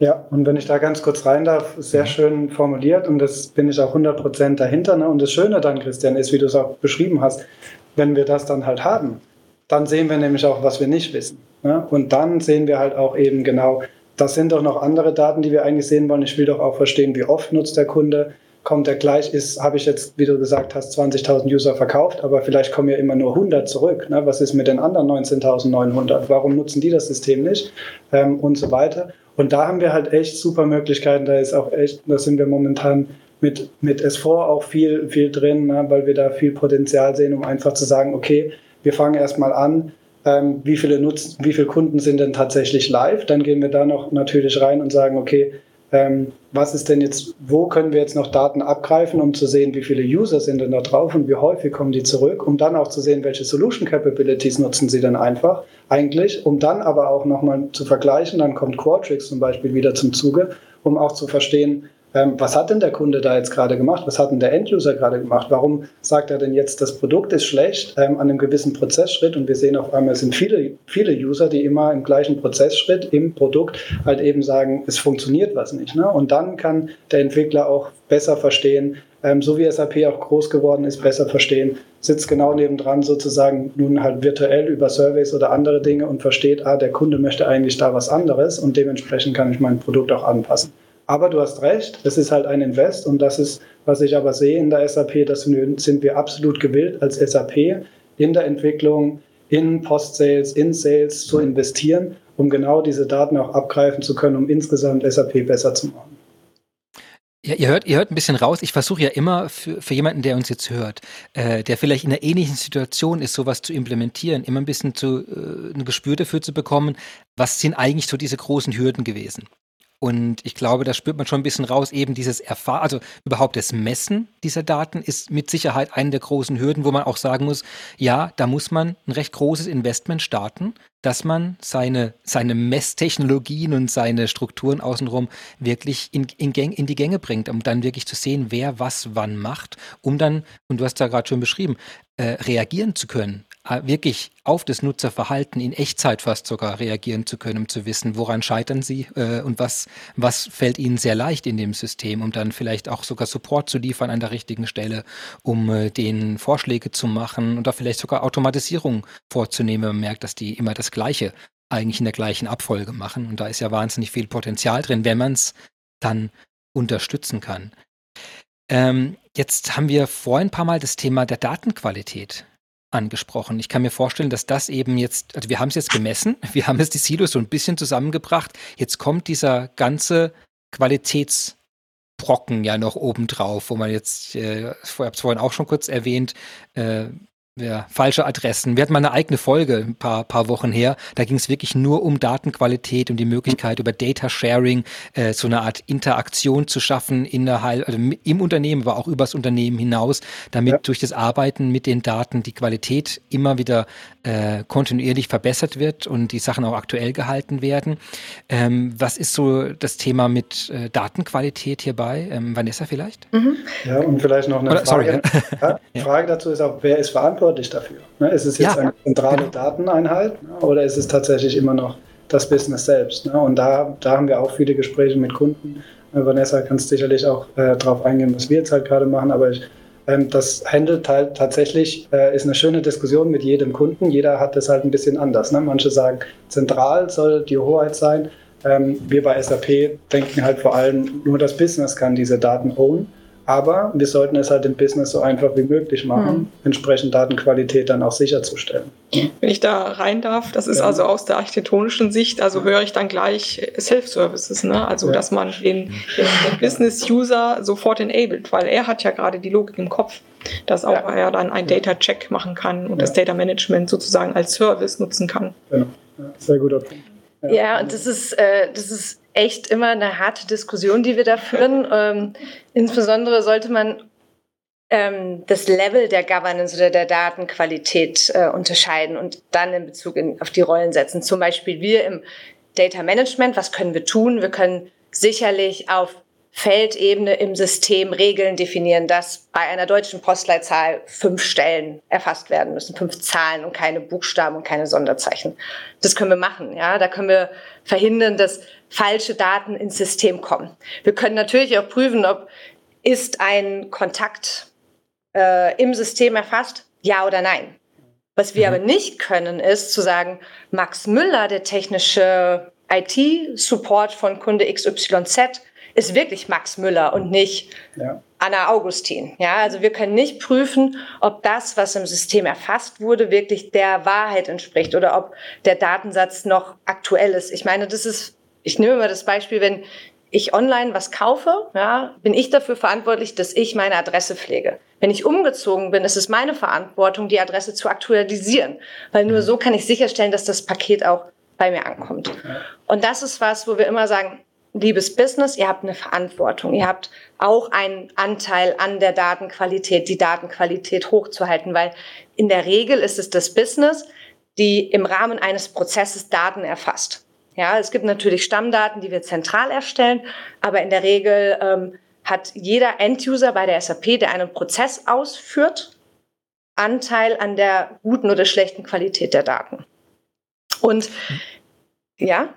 Ja, und wenn ich da ganz kurz rein darf, sehr schön formuliert und das bin ich auch 100% dahinter. Ne? Und das Schöne dann, Christian, ist, wie du es auch beschrieben hast, wenn wir das dann halt haben, dann sehen wir nämlich auch, was wir nicht wissen. Ne? Und dann sehen wir halt auch eben genau, das sind doch noch andere Daten, die wir eigentlich sehen wollen. Ich will doch auch verstehen, wie oft nutzt der Kunde. Kommt er gleich, ist, habe ich jetzt, wie du gesagt hast, 20.000 User verkauft, aber vielleicht kommen ja immer nur 100 zurück. Ne? Was ist mit den anderen 19.900? Warum nutzen die das System nicht? Ähm, und so weiter. Und da haben wir halt echt super Möglichkeiten. Da ist auch echt, da sind wir momentan mit, mit S4 auch viel, viel drin, ne? weil wir da viel Potenzial sehen, um einfach zu sagen, okay, wir fangen erstmal an, ähm, wie viele Nutz wie viele Kunden sind denn tatsächlich live. Dann gehen wir da noch natürlich rein und sagen, okay, was ist denn jetzt, wo können wir jetzt noch Daten abgreifen, um zu sehen, wie viele User sind denn da drauf und wie häufig kommen die zurück, um dann auch zu sehen, welche Solution Capabilities nutzen sie dann einfach eigentlich, um dann aber auch nochmal zu vergleichen, dann kommt Qualtrics zum Beispiel wieder zum Zuge, um auch zu verstehen, ähm, was hat denn der Kunde da jetzt gerade gemacht? Was hat denn der Enduser gerade gemacht? Warum sagt er denn jetzt, das Produkt ist schlecht ähm, an einem gewissen Prozessschritt? Und wir sehen auf einmal, es sind viele, viele User, die immer im gleichen Prozessschritt im Produkt halt eben sagen, es funktioniert was nicht. Ne? Und dann kann der Entwickler auch besser verstehen, ähm, so wie SAP auch groß geworden ist, besser verstehen, sitzt genau nebendran sozusagen nun halt virtuell über Surveys oder andere Dinge und versteht, ah, der Kunde möchte eigentlich da was anderes und dementsprechend kann ich mein Produkt auch anpassen. Aber du hast recht, es ist halt ein Invest und das ist, was ich aber sehe in der SAP, das sind wir absolut gewillt als SAP in der Entwicklung, in Post-Sales, in Sales zu investieren, um genau diese Daten auch abgreifen zu können, um insgesamt SAP besser zu machen. Ja, ihr hört, ihr hört ein bisschen raus. Ich versuche ja immer für, für jemanden, der uns jetzt hört, äh, der vielleicht in einer ähnlichen Situation ist, sowas zu implementieren, immer ein bisschen zu, äh, ein Gespür dafür zu bekommen, was sind eigentlich so diese großen Hürden gewesen. Und ich glaube, da spürt man schon ein bisschen raus, eben dieses Erfahren, also überhaupt das Messen dieser Daten ist mit Sicherheit eine der großen Hürden, wo man auch sagen muss, ja, da muss man ein recht großes Investment starten, dass man seine, seine Messtechnologien und seine Strukturen außenrum wirklich in, in, in die Gänge bringt, um dann wirklich zu sehen, wer was wann macht, um dann, und du hast da gerade schon beschrieben, äh, reagieren zu können wirklich auf das Nutzerverhalten in Echtzeit fast sogar reagieren zu können, um zu wissen, woran scheitern sie äh, und was, was fällt ihnen sehr leicht in dem System, um dann vielleicht auch sogar Support zu liefern an der richtigen Stelle, um äh, denen Vorschläge zu machen und da vielleicht sogar Automatisierung vorzunehmen, wenn man merkt, dass die immer das Gleiche eigentlich in der gleichen Abfolge machen. Und da ist ja wahnsinnig viel Potenzial drin, wenn man es dann unterstützen kann. Ähm, jetzt haben wir vorhin ein paar Mal das Thema der Datenqualität angesprochen. Ich kann mir vorstellen, dass das eben jetzt, also wir haben es jetzt gemessen, [LAUGHS] wir haben jetzt die Silos so ein bisschen zusammengebracht. Jetzt kommt dieser ganze Qualitätsbrocken ja noch obendrauf, wo man jetzt, äh, ich habe es vorhin auch schon kurz erwähnt, äh, ja, falsche Adressen. Wir hatten mal eine eigene Folge ein paar, paar Wochen her. Da ging es wirklich nur um Datenqualität und die Möglichkeit, über Data Sharing äh, so eine Art Interaktion zu schaffen innerhalb, also im Unternehmen, aber auch übers Unternehmen hinaus, damit ja. durch das Arbeiten mit den Daten die Qualität immer wieder äh, kontinuierlich verbessert wird und die Sachen auch aktuell gehalten werden. Ähm, was ist so das Thema mit äh, Datenqualität hierbei? Ähm, Vanessa vielleicht? Mhm. Ja, und vielleicht noch eine Oder, Frage. Sorry, [LAUGHS] ja. Frage dazu ist auch, wer ist verantwortlich? Verantwortlich dafür? Ne? Ist es jetzt ja, eine zentrale genau. Dateneinheit ne? oder ist es tatsächlich immer noch das Business selbst? Ne? Und da, da haben wir auch viele Gespräche mit Kunden. Äh, Vanessa kannst sicherlich auch äh, darauf eingehen, was wir jetzt halt gerade machen, aber ich, ähm, das handelt halt tatsächlich, äh, ist eine schöne Diskussion mit jedem Kunden. Jeder hat das halt ein bisschen anders. Ne? Manche sagen, zentral soll die Hoheit sein. Ähm, wir bei SAP denken halt vor allem, nur das Business kann diese Daten own. Aber wir sollten es halt im Business so einfach wie möglich machen, mhm. entsprechend Datenqualität dann auch sicherzustellen. Wenn ich da rein darf, das ist ja. also aus der architektonischen Sicht, also höre ich dann gleich Self-Services, ne? also ja. dass man den, den, den Business-User sofort enabled, weil er hat ja gerade die Logik im Kopf, dass auch ja. er dann einen Data-Check machen kann und das Data-Management sozusagen als Service nutzen kann. Genau, sehr guter Punkt. Ja, und das ist, äh, das ist echt immer eine harte Diskussion, die wir da führen. [LAUGHS] Ähm, insbesondere sollte man ähm, das Level der Governance oder der Datenqualität äh, unterscheiden und dann in Bezug in, auf die Rollen setzen. Zum Beispiel wir im Data Management, was können wir tun? Wir können sicherlich auf Feldebene im System Regeln definieren, dass bei einer deutschen Postleitzahl fünf Stellen erfasst werden müssen, fünf Zahlen und keine Buchstaben und keine Sonderzeichen. Das können wir machen, ja. Da können wir verhindern, dass falsche Daten ins System kommen. Wir können natürlich auch prüfen, ob ist ein Kontakt äh, im System erfasst, ja oder nein. Was wir mhm. aber nicht können, ist zu sagen, Max Müller, der technische IT-Support von Kunde XYZ, ist wirklich Max Müller und nicht ja. Anna Augustin. Ja, also wir können nicht prüfen, ob das, was im System erfasst wurde, wirklich der Wahrheit entspricht oder ob der Datensatz noch aktuell ist. Ich meine, das ist, ich nehme mal das Beispiel, wenn ich online was kaufe, ja, bin ich dafür verantwortlich, dass ich meine Adresse pflege. Wenn ich umgezogen bin, ist es meine Verantwortung, die Adresse zu aktualisieren, weil nur so kann ich sicherstellen, dass das Paket auch bei mir ankommt. Und das ist was, wo wir immer sagen, liebes Business, ihr habt eine Verantwortung. Ihr habt auch einen Anteil an der Datenqualität, die Datenqualität hochzuhalten, weil in der Regel ist es das Business, die im Rahmen eines Prozesses Daten erfasst. Ja, es gibt natürlich Stammdaten, die wir zentral erstellen, aber in der Regel ähm, hat jeder End-User bei der SAP, der einen Prozess ausführt, Anteil an der guten oder schlechten Qualität der Daten. Und ja,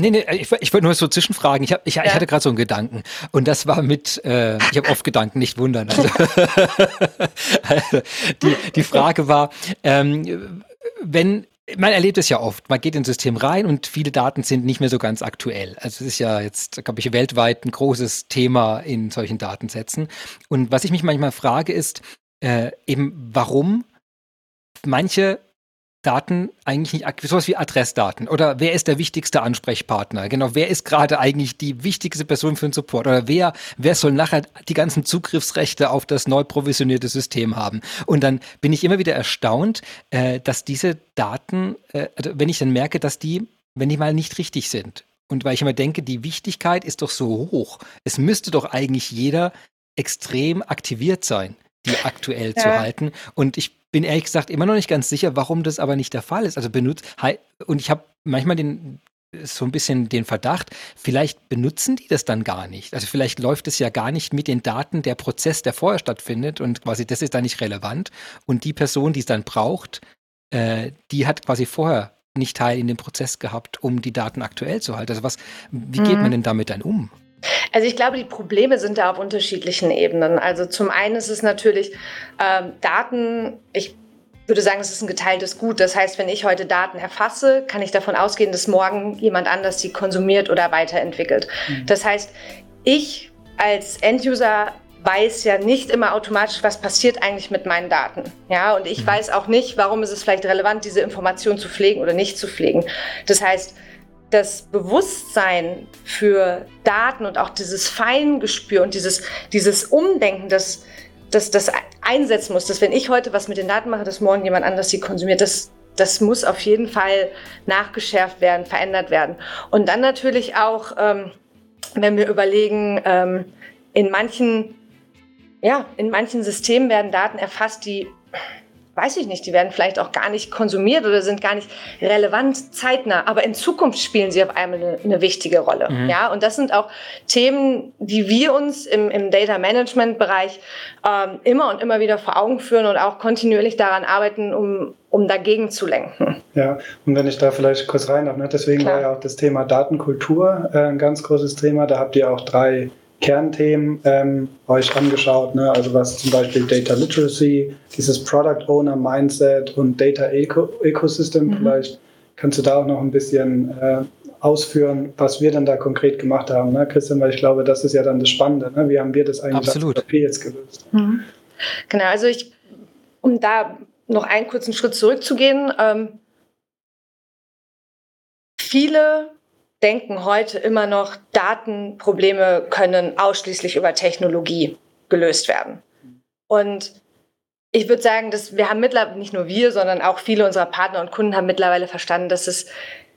Nee, nee, ich, ich wollte nur so zwischenfragen. Ich, hab, ich, ja. ich hatte gerade so einen Gedanken. Und das war mit, äh, ich habe oft Gedanken, nicht wundern. Also, [LAUGHS] also die, die Frage war, ähm, wenn, man erlebt es ja oft, man geht ins System rein und viele Daten sind nicht mehr so ganz aktuell. Also es ist ja jetzt, glaube ich, weltweit ein großes Thema in solchen Datensätzen. Und was ich mich manchmal frage, ist äh, eben, warum manche Daten eigentlich nicht, sowas wie Adressdaten oder wer ist der wichtigste Ansprechpartner? Genau, wer ist gerade eigentlich die wichtigste Person für den Support oder wer, wer soll nachher die ganzen Zugriffsrechte auf das neu provisionierte System haben? Und dann bin ich immer wieder erstaunt, äh, dass diese Daten, äh, also wenn ich dann merke, dass die, wenn die mal nicht richtig sind. Und weil ich immer denke, die Wichtigkeit ist doch so hoch. Es müsste doch eigentlich jeder extrem aktiviert sein die aktuell ja. zu halten. Und ich bin ehrlich gesagt immer noch nicht ganz sicher, warum das aber nicht der Fall ist. Also benutzt, und ich habe manchmal den, so ein bisschen den Verdacht, vielleicht benutzen die das dann gar nicht. Also vielleicht läuft es ja gar nicht mit den Daten der Prozess, der vorher stattfindet und quasi das ist dann nicht relevant. Und die Person, die es dann braucht, äh, die hat quasi vorher nicht Teil in dem Prozess gehabt, um die Daten aktuell zu halten. Also was, wie geht mhm. man denn damit dann um? Also ich glaube, die Probleme sind da auf unterschiedlichen Ebenen. Also zum einen ist es natürlich ähm, Daten, ich würde sagen, es ist ein geteiltes Gut. Das heißt, wenn ich heute Daten erfasse, kann ich davon ausgehen, dass morgen jemand anders sie konsumiert oder weiterentwickelt. Mhm. Das heißt, ich als Enduser weiß ja nicht immer automatisch, was passiert eigentlich mit meinen Daten. Ja, und ich mhm. weiß auch nicht, warum ist es vielleicht relevant, diese Information zu pflegen oder nicht zu pflegen. Das heißt, das Bewusstsein für Daten und auch dieses Feingespür und dieses, dieses Umdenken, das, das, das einsetzen muss, dass wenn ich heute was mit den Daten mache, dass morgen jemand anders sie konsumiert, das, das muss auf jeden Fall nachgeschärft werden, verändert werden. Und dann natürlich auch, ähm, wenn wir überlegen, ähm, in manchen, ja, in manchen Systemen werden Daten erfasst, die weiß ich nicht, die werden vielleicht auch gar nicht konsumiert oder sind gar nicht relevant zeitnah, aber in Zukunft spielen sie auf einmal eine, eine wichtige Rolle. Mhm. Ja, und das sind auch Themen, die wir uns im, im Data Management Bereich ähm, immer und immer wieder vor Augen führen und auch kontinuierlich daran arbeiten, um, um dagegen zu lenken. Ja, und wenn ich da vielleicht kurz rein darf, ne? deswegen Klar. war ja auch das Thema Datenkultur äh, ein ganz großes Thema. Da habt ihr auch drei Kernthemen ähm, euch angeschaut, ne? also was zum Beispiel Data Literacy, dieses Product Owner Mindset und Data Eco Ecosystem. Mhm. Vielleicht kannst du da auch noch ein bisschen äh, ausführen, was wir dann da konkret gemacht haben, ne? Christian, weil ich glaube, das ist ja dann das Spannende. Ne? Wie haben wir das eigentlich Absolut. als jetzt gelöst? Mhm. Genau, also ich, um da noch einen kurzen Schritt zurückzugehen, ähm, viele denken heute immer noch, Datenprobleme können ausschließlich über Technologie gelöst werden. Und ich würde sagen, dass wir haben mittlerweile, nicht nur wir, sondern auch viele unserer Partner und Kunden haben mittlerweile verstanden, dass es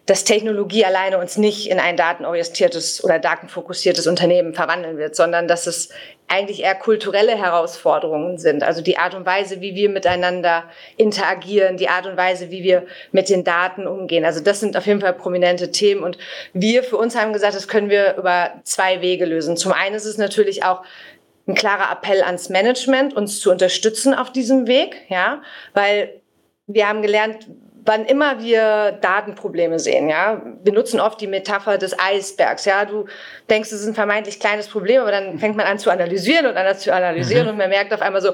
dass Technologie alleine uns nicht in ein datenorientiertes oder datenfokussiertes Unternehmen verwandeln wird, sondern dass es eigentlich eher kulturelle Herausforderungen sind. Also die Art und Weise, wie wir miteinander interagieren, die Art und Weise, wie wir mit den Daten umgehen. Also das sind auf jeden Fall prominente Themen. Und wir für uns haben gesagt, das können wir über zwei Wege lösen. Zum einen ist es natürlich auch ein klarer Appell ans Management, uns zu unterstützen auf diesem Weg, ja, weil wir haben gelernt, wann immer wir Datenprobleme sehen, ja, wir nutzen oft die Metapher des Eisbergs, ja, du denkst, es ist ein vermeintlich kleines Problem, aber dann fängt man an zu analysieren und anders zu analysieren mhm. und man merkt auf einmal so,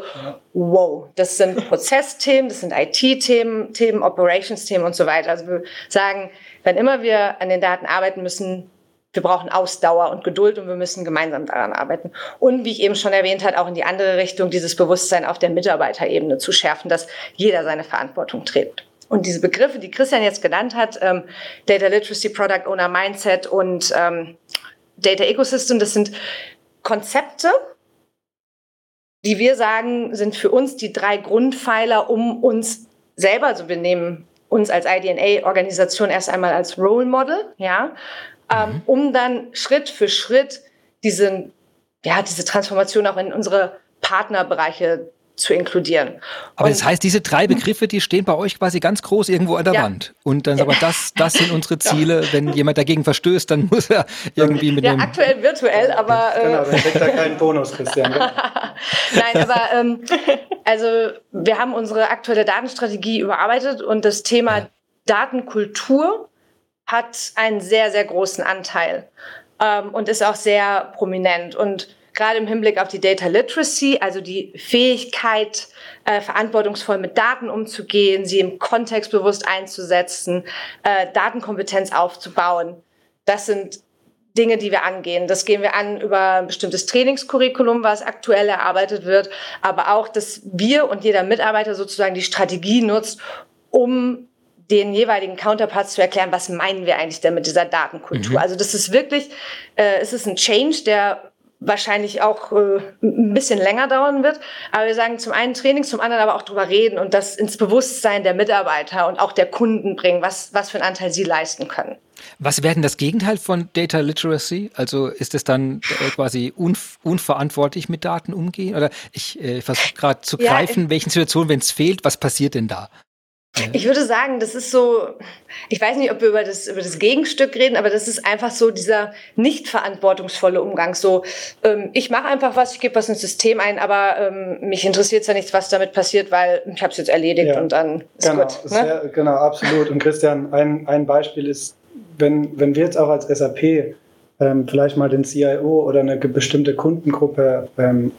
wow, das sind Prozessthemen, das sind IT-Themen, Themen, Operations-Themen und so weiter. Also wir sagen, wenn immer wir an den Daten arbeiten müssen, wir brauchen Ausdauer und Geduld und wir müssen gemeinsam daran arbeiten. Und wie ich eben schon erwähnt habe, auch in die andere Richtung, dieses Bewusstsein auf der Mitarbeiterebene zu schärfen, dass jeder seine Verantwortung trägt. Und diese Begriffe, die Christian jetzt genannt hat, ähm, Data Literacy, Product Owner Mindset und ähm, Data Ecosystem, das sind Konzepte, die wir sagen, sind für uns die drei Grundpfeiler, um uns selber, also wir nehmen uns als IDNA-Organisation erst einmal als Role Model, ja, ähm, mhm. um dann Schritt für Schritt diese, ja, diese Transformation auch in unsere Partnerbereiche zu inkludieren. Aber und, das heißt, diese drei Begriffe, die stehen bei euch quasi ganz groß irgendwo an der ja. Wand. Und dann aber das, das sind unsere Ziele. Ja. Wenn jemand dagegen verstößt, dann muss er irgendwie mit ja, dem. Ja, aktuell virtuell, aber. Äh, genau, dann kriegt er keinen Bonus, Christian. [LAUGHS] Nein, aber ähm, also wir haben unsere aktuelle Datenstrategie überarbeitet und das Thema Datenkultur hat einen sehr, sehr großen Anteil ähm, und ist auch sehr prominent. Und gerade im Hinblick auf die Data Literacy, also die Fähigkeit, äh, verantwortungsvoll mit Daten umzugehen, sie im Kontext bewusst einzusetzen, äh, Datenkompetenz aufzubauen. Das sind Dinge, die wir angehen. Das gehen wir an über ein bestimmtes Trainingscurriculum, was aktuell erarbeitet wird, aber auch, dass wir und jeder Mitarbeiter sozusagen die Strategie nutzt, um den jeweiligen Counterparts zu erklären, was meinen wir eigentlich denn mit dieser Datenkultur. Mhm. Also das ist wirklich, äh, es ist ein Change, der wahrscheinlich auch äh, ein bisschen länger dauern wird. Aber wir sagen zum einen Training, zum anderen aber auch drüber reden und das ins Bewusstsein der Mitarbeiter und auch der Kunden bringen, was, was für einen Anteil sie leisten können. Was wäre denn das Gegenteil von Data Literacy? Also ist es dann äh, quasi unv unverantwortlich mit Daten umgehen? Oder ich äh, versuche gerade zu greifen, ja, welchen Situationen, wenn es fehlt, was passiert denn da? Ich würde sagen, das ist so, ich weiß nicht, ob wir über das, über das Gegenstück reden, aber das ist einfach so dieser nicht verantwortungsvolle Umgang. So, ähm, ich mache einfach was, ich gebe was ins System ein, aber ähm, mich interessiert ja nichts, was damit passiert, weil ich habe es jetzt erledigt ja, und dann ist genau, gut. Ne? Sehr, genau, absolut. Und Christian, ein, ein Beispiel ist, wenn, wenn wir jetzt auch als SAP ähm, vielleicht mal den CIO oder eine bestimmte Kundengruppe ähm,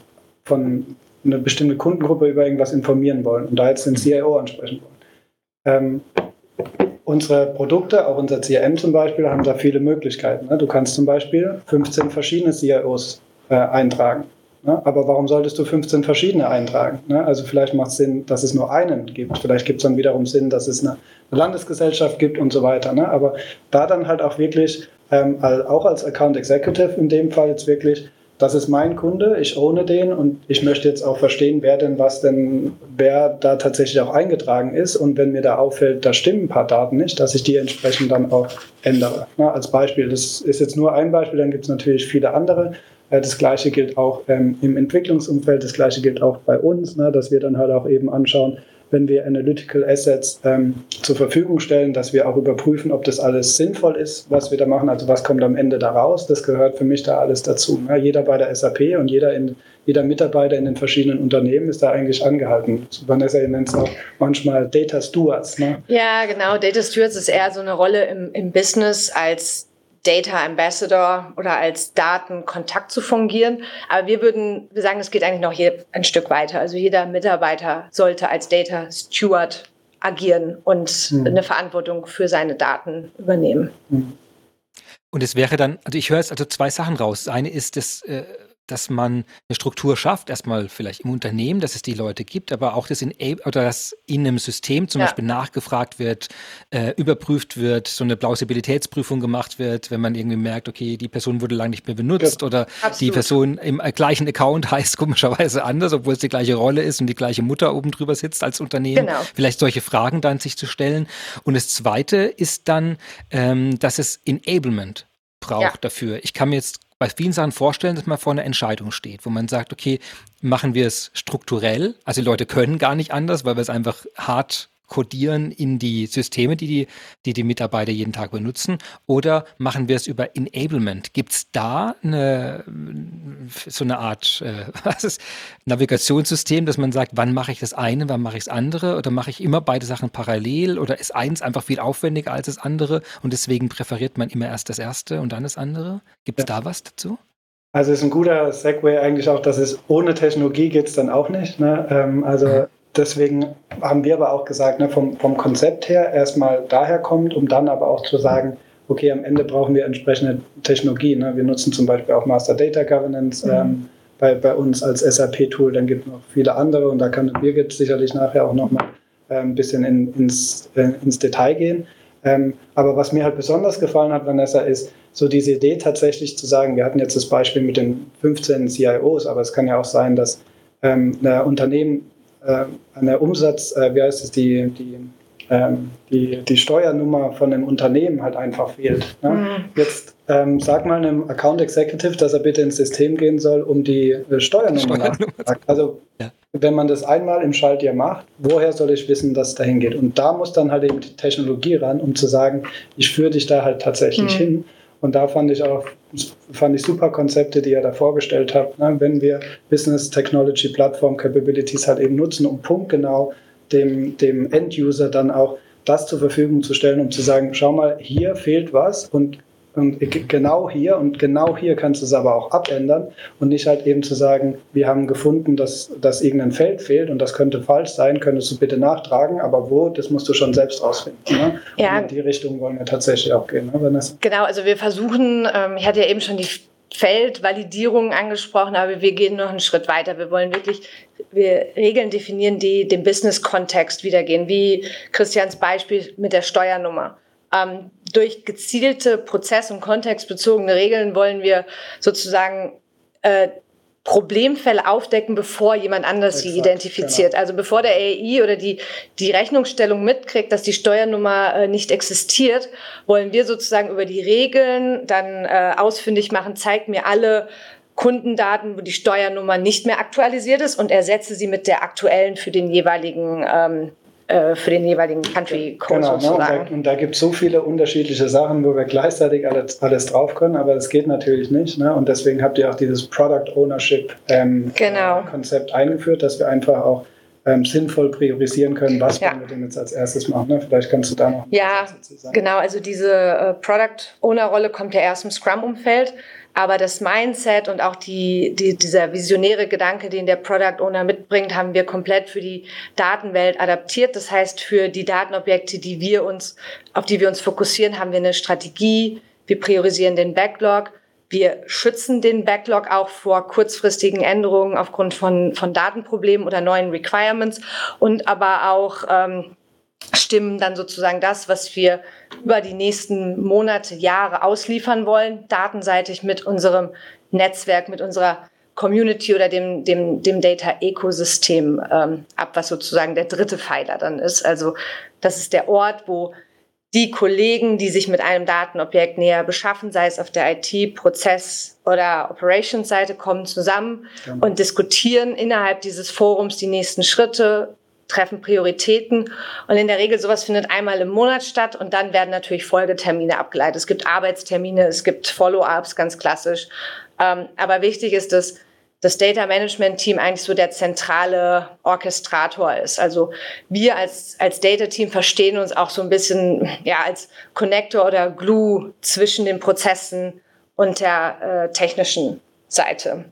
von eine bestimmte Kundengruppe über irgendwas informieren wollen und da jetzt den CIO ansprechen wollen ähm, unsere Produkte, auch unser CRM zum Beispiel, haben da viele Möglichkeiten. Ne? Du kannst zum Beispiel 15 verschiedene CIOs äh, eintragen. Ne? Aber warum solltest du 15 verschiedene eintragen? Ne? Also vielleicht macht es Sinn, dass es nur einen gibt. Vielleicht gibt es dann wiederum Sinn, dass es eine, Landesgesellschaft gibt und so weiter. Ne? Aber da dann halt auch wirklich, ähm, auch als Account Executive in dem Fall jetzt wirklich das ist mein Kunde, ich ohne den und ich möchte jetzt auch verstehen, wer denn was denn, wer da tatsächlich auch eingetragen ist und wenn mir da auffällt, da stimmen ein paar Daten nicht, dass ich die entsprechend dann auch ändere. Na, als Beispiel, das ist jetzt nur ein Beispiel, dann gibt es natürlich viele andere. Äh, das gleiche gilt auch ähm, im Entwicklungsumfeld, das gleiche gilt auch bei uns, ne, dass wir dann halt auch eben anschauen, wenn wir Analytical Assets ähm, zur Verfügung stellen, dass wir auch überprüfen, ob das alles sinnvoll ist, was wir da machen. Also was kommt am Ende da raus? Das gehört für mich da alles dazu. Ja, jeder bei der SAP und jeder, in, jeder Mitarbeiter in den verschiedenen Unternehmen ist da eigentlich angehalten. Vanessa nennt es auch manchmal Data Stewards. Ne? Ja, genau. Data Stewards ist eher so eine Rolle im, im Business als Data Ambassador oder als Datenkontakt zu fungieren. Aber wir würden wir sagen, es geht eigentlich noch hier ein Stück weiter. Also jeder Mitarbeiter sollte als Data Steward agieren und mhm. eine Verantwortung für seine Daten übernehmen. Und es wäre dann, also ich höre jetzt also zwei Sachen raus. Das eine ist das äh, dass man eine Struktur schafft, erstmal vielleicht im Unternehmen, dass es die Leute gibt, aber auch dass in, oder dass in einem System zum ja. Beispiel nachgefragt wird, äh, überprüft wird, so eine Plausibilitätsprüfung gemacht wird, wenn man irgendwie merkt, okay, die Person wurde lange nicht mehr benutzt ja, oder absolut. die Person im äh, gleichen Account [LAUGHS] heißt komischerweise anders, obwohl es die gleiche Rolle ist und die gleiche Mutter oben drüber sitzt als Unternehmen. Genau. Vielleicht solche Fragen dann sich zu stellen. Und das Zweite ist dann, ähm, dass es Enablement braucht ja. dafür. Ich kann mir jetzt bei vielen Sachen vorstellen, dass man vor einer Entscheidung steht, wo man sagt, okay, machen wir es strukturell? Also die Leute können gar nicht anders, weil wir es einfach hart codieren in die Systeme, die die, die, die Mitarbeiter jeden Tag benutzen? Oder machen wir es über Enablement? Gibt es da eine, so eine Art äh, [LAUGHS] was ist, Navigationssystem, dass man sagt, wann mache ich das eine, wann mache ich das andere? Oder mache ich immer beide Sachen parallel? Oder ist eins einfach viel aufwendiger als das andere und deswegen präferiert man immer erst das erste und dann das andere? Gibt es ja. da was dazu? Also ist ein guter Segway eigentlich auch, dass es ohne Technologie geht es dann auch nicht. Ne? Ähm, also mhm deswegen haben wir aber auch gesagt, ne, vom, vom Konzept her erstmal daher kommt, um dann aber auch zu sagen, okay, am Ende brauchen wir entsprechende Technologie. Ne? Wir nutzen zum Beispiel auch Master Data Governance mhm. ähm, bei, bei uns als SAP-Tool. Dann gibt es noch viele andere und da kann Birgit sicherlich nachher auch nochmal äh, ein bisschen in, ins, äh, ins Detail gehen. Ähm, aber was mir halt besonders gefallen hat, Vanessa, ist so diese Idee tatsächlich zu sagen, wir hatten jetzt das Beispiel mit den 15 CIOs, aber es kann ja auch sein, dass ähm, Unternehmen an der Umsatz, äh, wie heißt es, die, die, ähm, die, die Steuernummer von einem Unternehmen halt einfach fehlt. Ne? Mhm. Jetzt ähm, sag mal einem Account Executive, dass er bitte ins System gehen soll, um die äh, Steuernummer nachzufragen. Also ja. wenn man das einmal im Schaltjahr macht, woher soll ich wissen, dass es dahin geht? Und da muss dann halt eben die Technologie ran, um zu sagen, ich führe dich da halt tatsächlich mhm. hin. Und da fand ich auch fand ich super Konzepte, die ihr da vorgestellt habt. Ne? Wenn wir Business Technology Platform Capabilities halt eben nutzen, um punktgenau dem, dem End-User dann auch das zur Verfügung zu stellen, um zu sagen, schau mal, hier fehlt was und und genau hier und genau hier kannst du es aber auch abändern und nicht halt eben zu sagen, wir haben gefunden, dass, dass irgendein Feld fehlt und das könnte falsch sein, könntest du bitte nachtragen, aber wo, das musst du schon selbst rausfinden. Ne? Ja. In die Richtung wollen wir tatsächlich auch gehen, ne, Vanessa? Genau, also wir versuchen, ähm, ich hatte ja eben schon die Feldvalidierung angesprochen, aber wir gehen noch einen Schritt weiter. Wir wollen wirklich wir Regeln definieren, die dem Business-Kontext wiedergehen, wie Christians Beispiel mit der Steuernummer. Ähm, durch gezielte prozess- und kontextbezogene Regeln wollen wir sozusagen äh, Problemfälle aufdecken, bevor jemand anders sie identifiziert. Genau. Also bevor der AI oder die, die Rechnungsstellung mitkriegt, dass die Steuernummer äh, nicht existiert, wollen wir sozusagen über die Regeln dann äh, ausfindig machen, zeigt mir alle Kundendaten, wo die Steuernummer nicht mehr aktualisiert ist und ersetze sie mit der aktuellen für den jeweiligen ähm, äh, für den jeweiligen Country Code genau, sozusagen. Ne? Und da, da gibt es so viele unterschiedliche Sachen, wo wir gleichzeitig alles, alles drauf können, aber das geht natürlich nicht. Ne? Und deswegen habt ihr auch dieses Product Ownership ähm, genau. Konzept eingeführt, dass wir einfach auch ähm, sinnvoll priorisieren können, was ja. wir denn jetzt als erstes machen. Ne? Vielleicht kannst du da noch ja, sagen. Genau, also diese äh, Product Owner Rolle kommt ja erst im Scrum-Umfeld. Aber das Mindset und auch die, die, dieser visionäre Gedanke, den der Product Owner mitbringt, haben wir komplett für die Datenwelt adaptiert. Das heißt, für die Datenobjekte, die wir uns, auf die wir uns fokussieren, haben wir eine Strategie. Wir priorisieren den Backlog. Wir schützen den Backlog auch vor kurzfristigen Änderungen aufgrund von, von Datenproblemen oder neuen Requirements und aber auch ähm, stimmen dann sozusagen das, was wir über die nächsten Monate, Jahre ausliefern wollen, datenseitig mit unserem Netzwerk, mit unserer Community oder dem, dem, dem Data-Ökosystem ähm, ab, was sozusagen der dritte Pfeiler dann ist. Also das ist der Ort, wo die Kollegen, die sich mit einem Datenobjekt näher beschaffen, sei es auf der IT, Prozess oder Operations-Seite, kommen zusammen ja. und diskutieren innerhalb dieses Forums die nächsten Schritte, treffen Prioritäten. Und in der Regel sowas findet einmal im Monat statt und dann werden natürlich Folgetermine abgeleitet. Es gibt Arbeitstermine, es gibt Follow-ups, ganz klassisch. Ähm, aber wichtig ist, dass das Data Management Team eigentlich so der zentrale Orchestrator ist. Also wir als, als Data Team verstehen uns auch so ein bisschen ja, als Connector oder Glue zwischen den Prozessen und der äh, technischen Seite.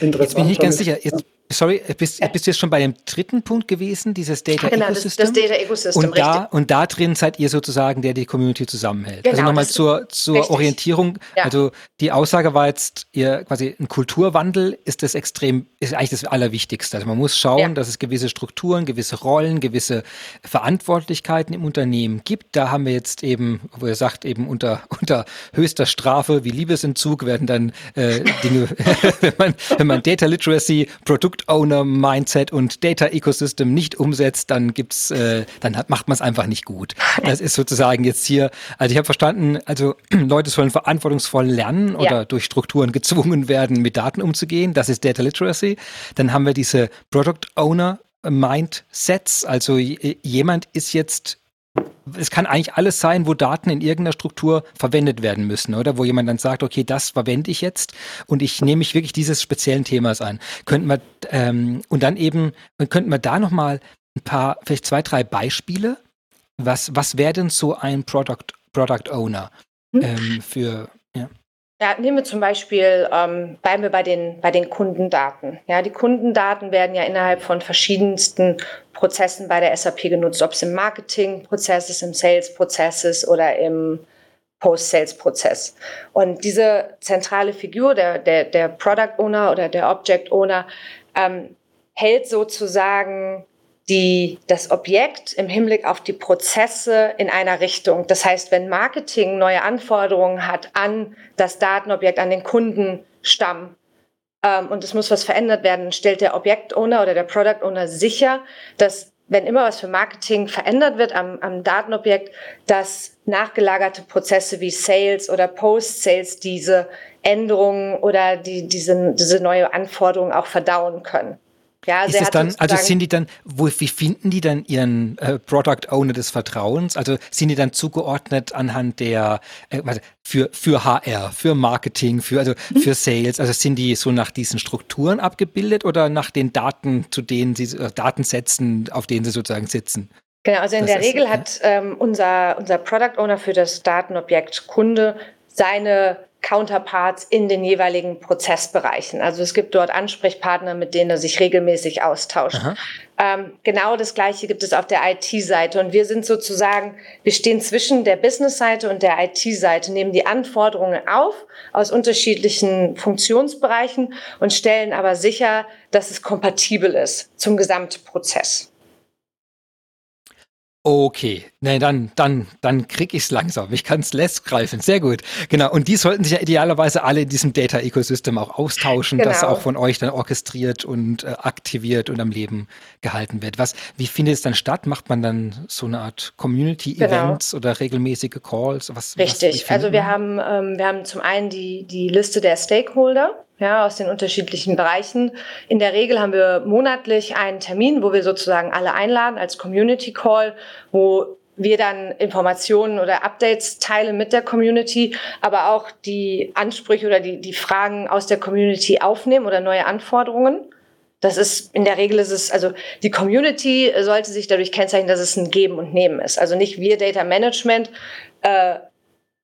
Interessant. Jetzt bin ich nicht ganz sicher. Jetzt, sorry, bist, bist du jetzt schon bei dem dritten Punkt gewesen, dieses Data genau, Ecosystem? Das, das Data Ecosystem, und da, und da drin seid ihr sozusagen, der die Community zusammenhält. Also genau, also nochmal zur, zur Orientierung. Ja. Also die Aussage war jetzt, ihr quasi ein Kulturwandel ist das extrem, ist eigentlich das Allerwichtigste. Also man muss schauen, ja. dass es gewisse Strukturen, gewisse Rollen, gewisse Verantwortlichkeiten im Unternehmen gibt. Da haben wir jetzt eben, wo ihr sagt, eben unter, [LAUGHS] unter höchster Strafe wie Liebesentzug werden dann äh, Dinge, [LAUGHS] wenn man, wenn man Data Literacy, Product Owner Mindset und Data Ecosystem nicht umsetzt, dann gibt's, äh, dann hat, macht man es einfach nicht gut. Das ist sozusagen jetzt hier, also ich habe verstanden, also [CLEARS THROAT] Leute sollen verantwortungsvoll lernen oder ja. durch Strukturen gezwungen werden, mit Daten umzugehen. Das ist Data Literacy. Dann haben wir diese Product Owner Mindsets, also jemand ist jetzt es kann eigentlich alles sein, wo Daten in irgendeiner Struktur verwendet werden müssen, oder? Wo jemand dann sagt, okay, das verwende ich jetzt und ich nehme mich wirklich dieses speziellen Themas an. Könnten wir, ähm, und dann eben, könnten wir da nochmal ein paar, vielleicht zwei, drei Beispiele. Was, was wäre denn so ein Product, Product Owner hm. ähm, für, ja? Nehmen wir zum Beispiel, ähm, bleiben wir bei den, bei den Kundendaten. Ja, die Kundendaten werden ja innerhalb von verschiedensten Prozessen bei der SAP genutzt, ob es im Marketing-Prozess ist, im Sales-Prozess ist oder im Post-Sales-Prozess. Und diese zentrale Figur, der, der, der Product Owner oder der Object Owner, ähm, hält sozusagen die, das Objekt im Hinblick auf die Prozesse in einer Richtung. Das heißt, wenn Marketing neue Anforderungen hat an das Datenobjekt, an den Kundenstamm, ähm, und es muss was verändert werden, stellt der Objektowner oder der Product Owner sicher, dass wenn immer was für Marketing verändert wird am, am Datenobjekt, dass nachgelagerte Prozesse wie Sales oder Post-Sales diese Änderungen oder die, diese, diese neue Anforderungen auch verdauen können. Ja, also dann, also sind die dann, wo, wie finden die dann ihren äh, Product Owner des Vertrauens? Also sind die dann zugeordnet anhand der, äh, für, für HR, für Marketing, für, also mhm. für Sales? Also sind die so nach diesen Strukturen abgebildet oder nach den Daten, zu denen sie, äh, Datensätzen, auf denen sie sozusagen sitzen? Genau, also in das der ist, Regel hat ähm, unser, unser Product Owner für das Datenobjekt Kunde seine Counterparts in den jeweiligen Prozessbereichen. Also es gibt dort Ansprechpartner, mit denen er sich regelmäßig austauscht. Ähm, genau das Gleiche gibt es auf der IT-Seite. Und wir sind sozusagen, wir stehen zwischen der Business-Seite und der IT-Seite, nehmen die Anforderungen auf aus unterschiedlichen Funktionsbereichen und stellen aber sicher, dass es kompatibel ist zum Gesamtprozess. Okay, nee, dann, dann, dann krieg ich's langsam. Ich kann's less greifen. Sehr gut. Genau. Und die sollten sich ja idealerweise alle in diesem Data-Ecosystem auch austauschen, genau. das auch von euch dann orchestriert und äh, aktiviert und am Leben gehalten wird. Was, wie findet es dann statt? Macht man dann so eine Art Community-Events genau. oder regelmäßige Calls? Was, Richtig. Was, also wir haben, ähm, wir haben zum einen die, die Liste der Stakeholder ja, aus den unterschiedlichen Bereichen. In der Regel haben wir monatlich einen Termin, wo wir sozusagen alle einladen als Community Call, wo wir dann Informationen oder Updates teilen mit der Community, aber auch die Ansprüche oder die, die Fragen aus der Community aufnehmen oder neue Anforderungen. Das ist, in der Regel ist es, also die Community sollte sich dadurch kennzeichnen, dass es ein Geben und Nehmen ist. Also nicht wir Data Management äh,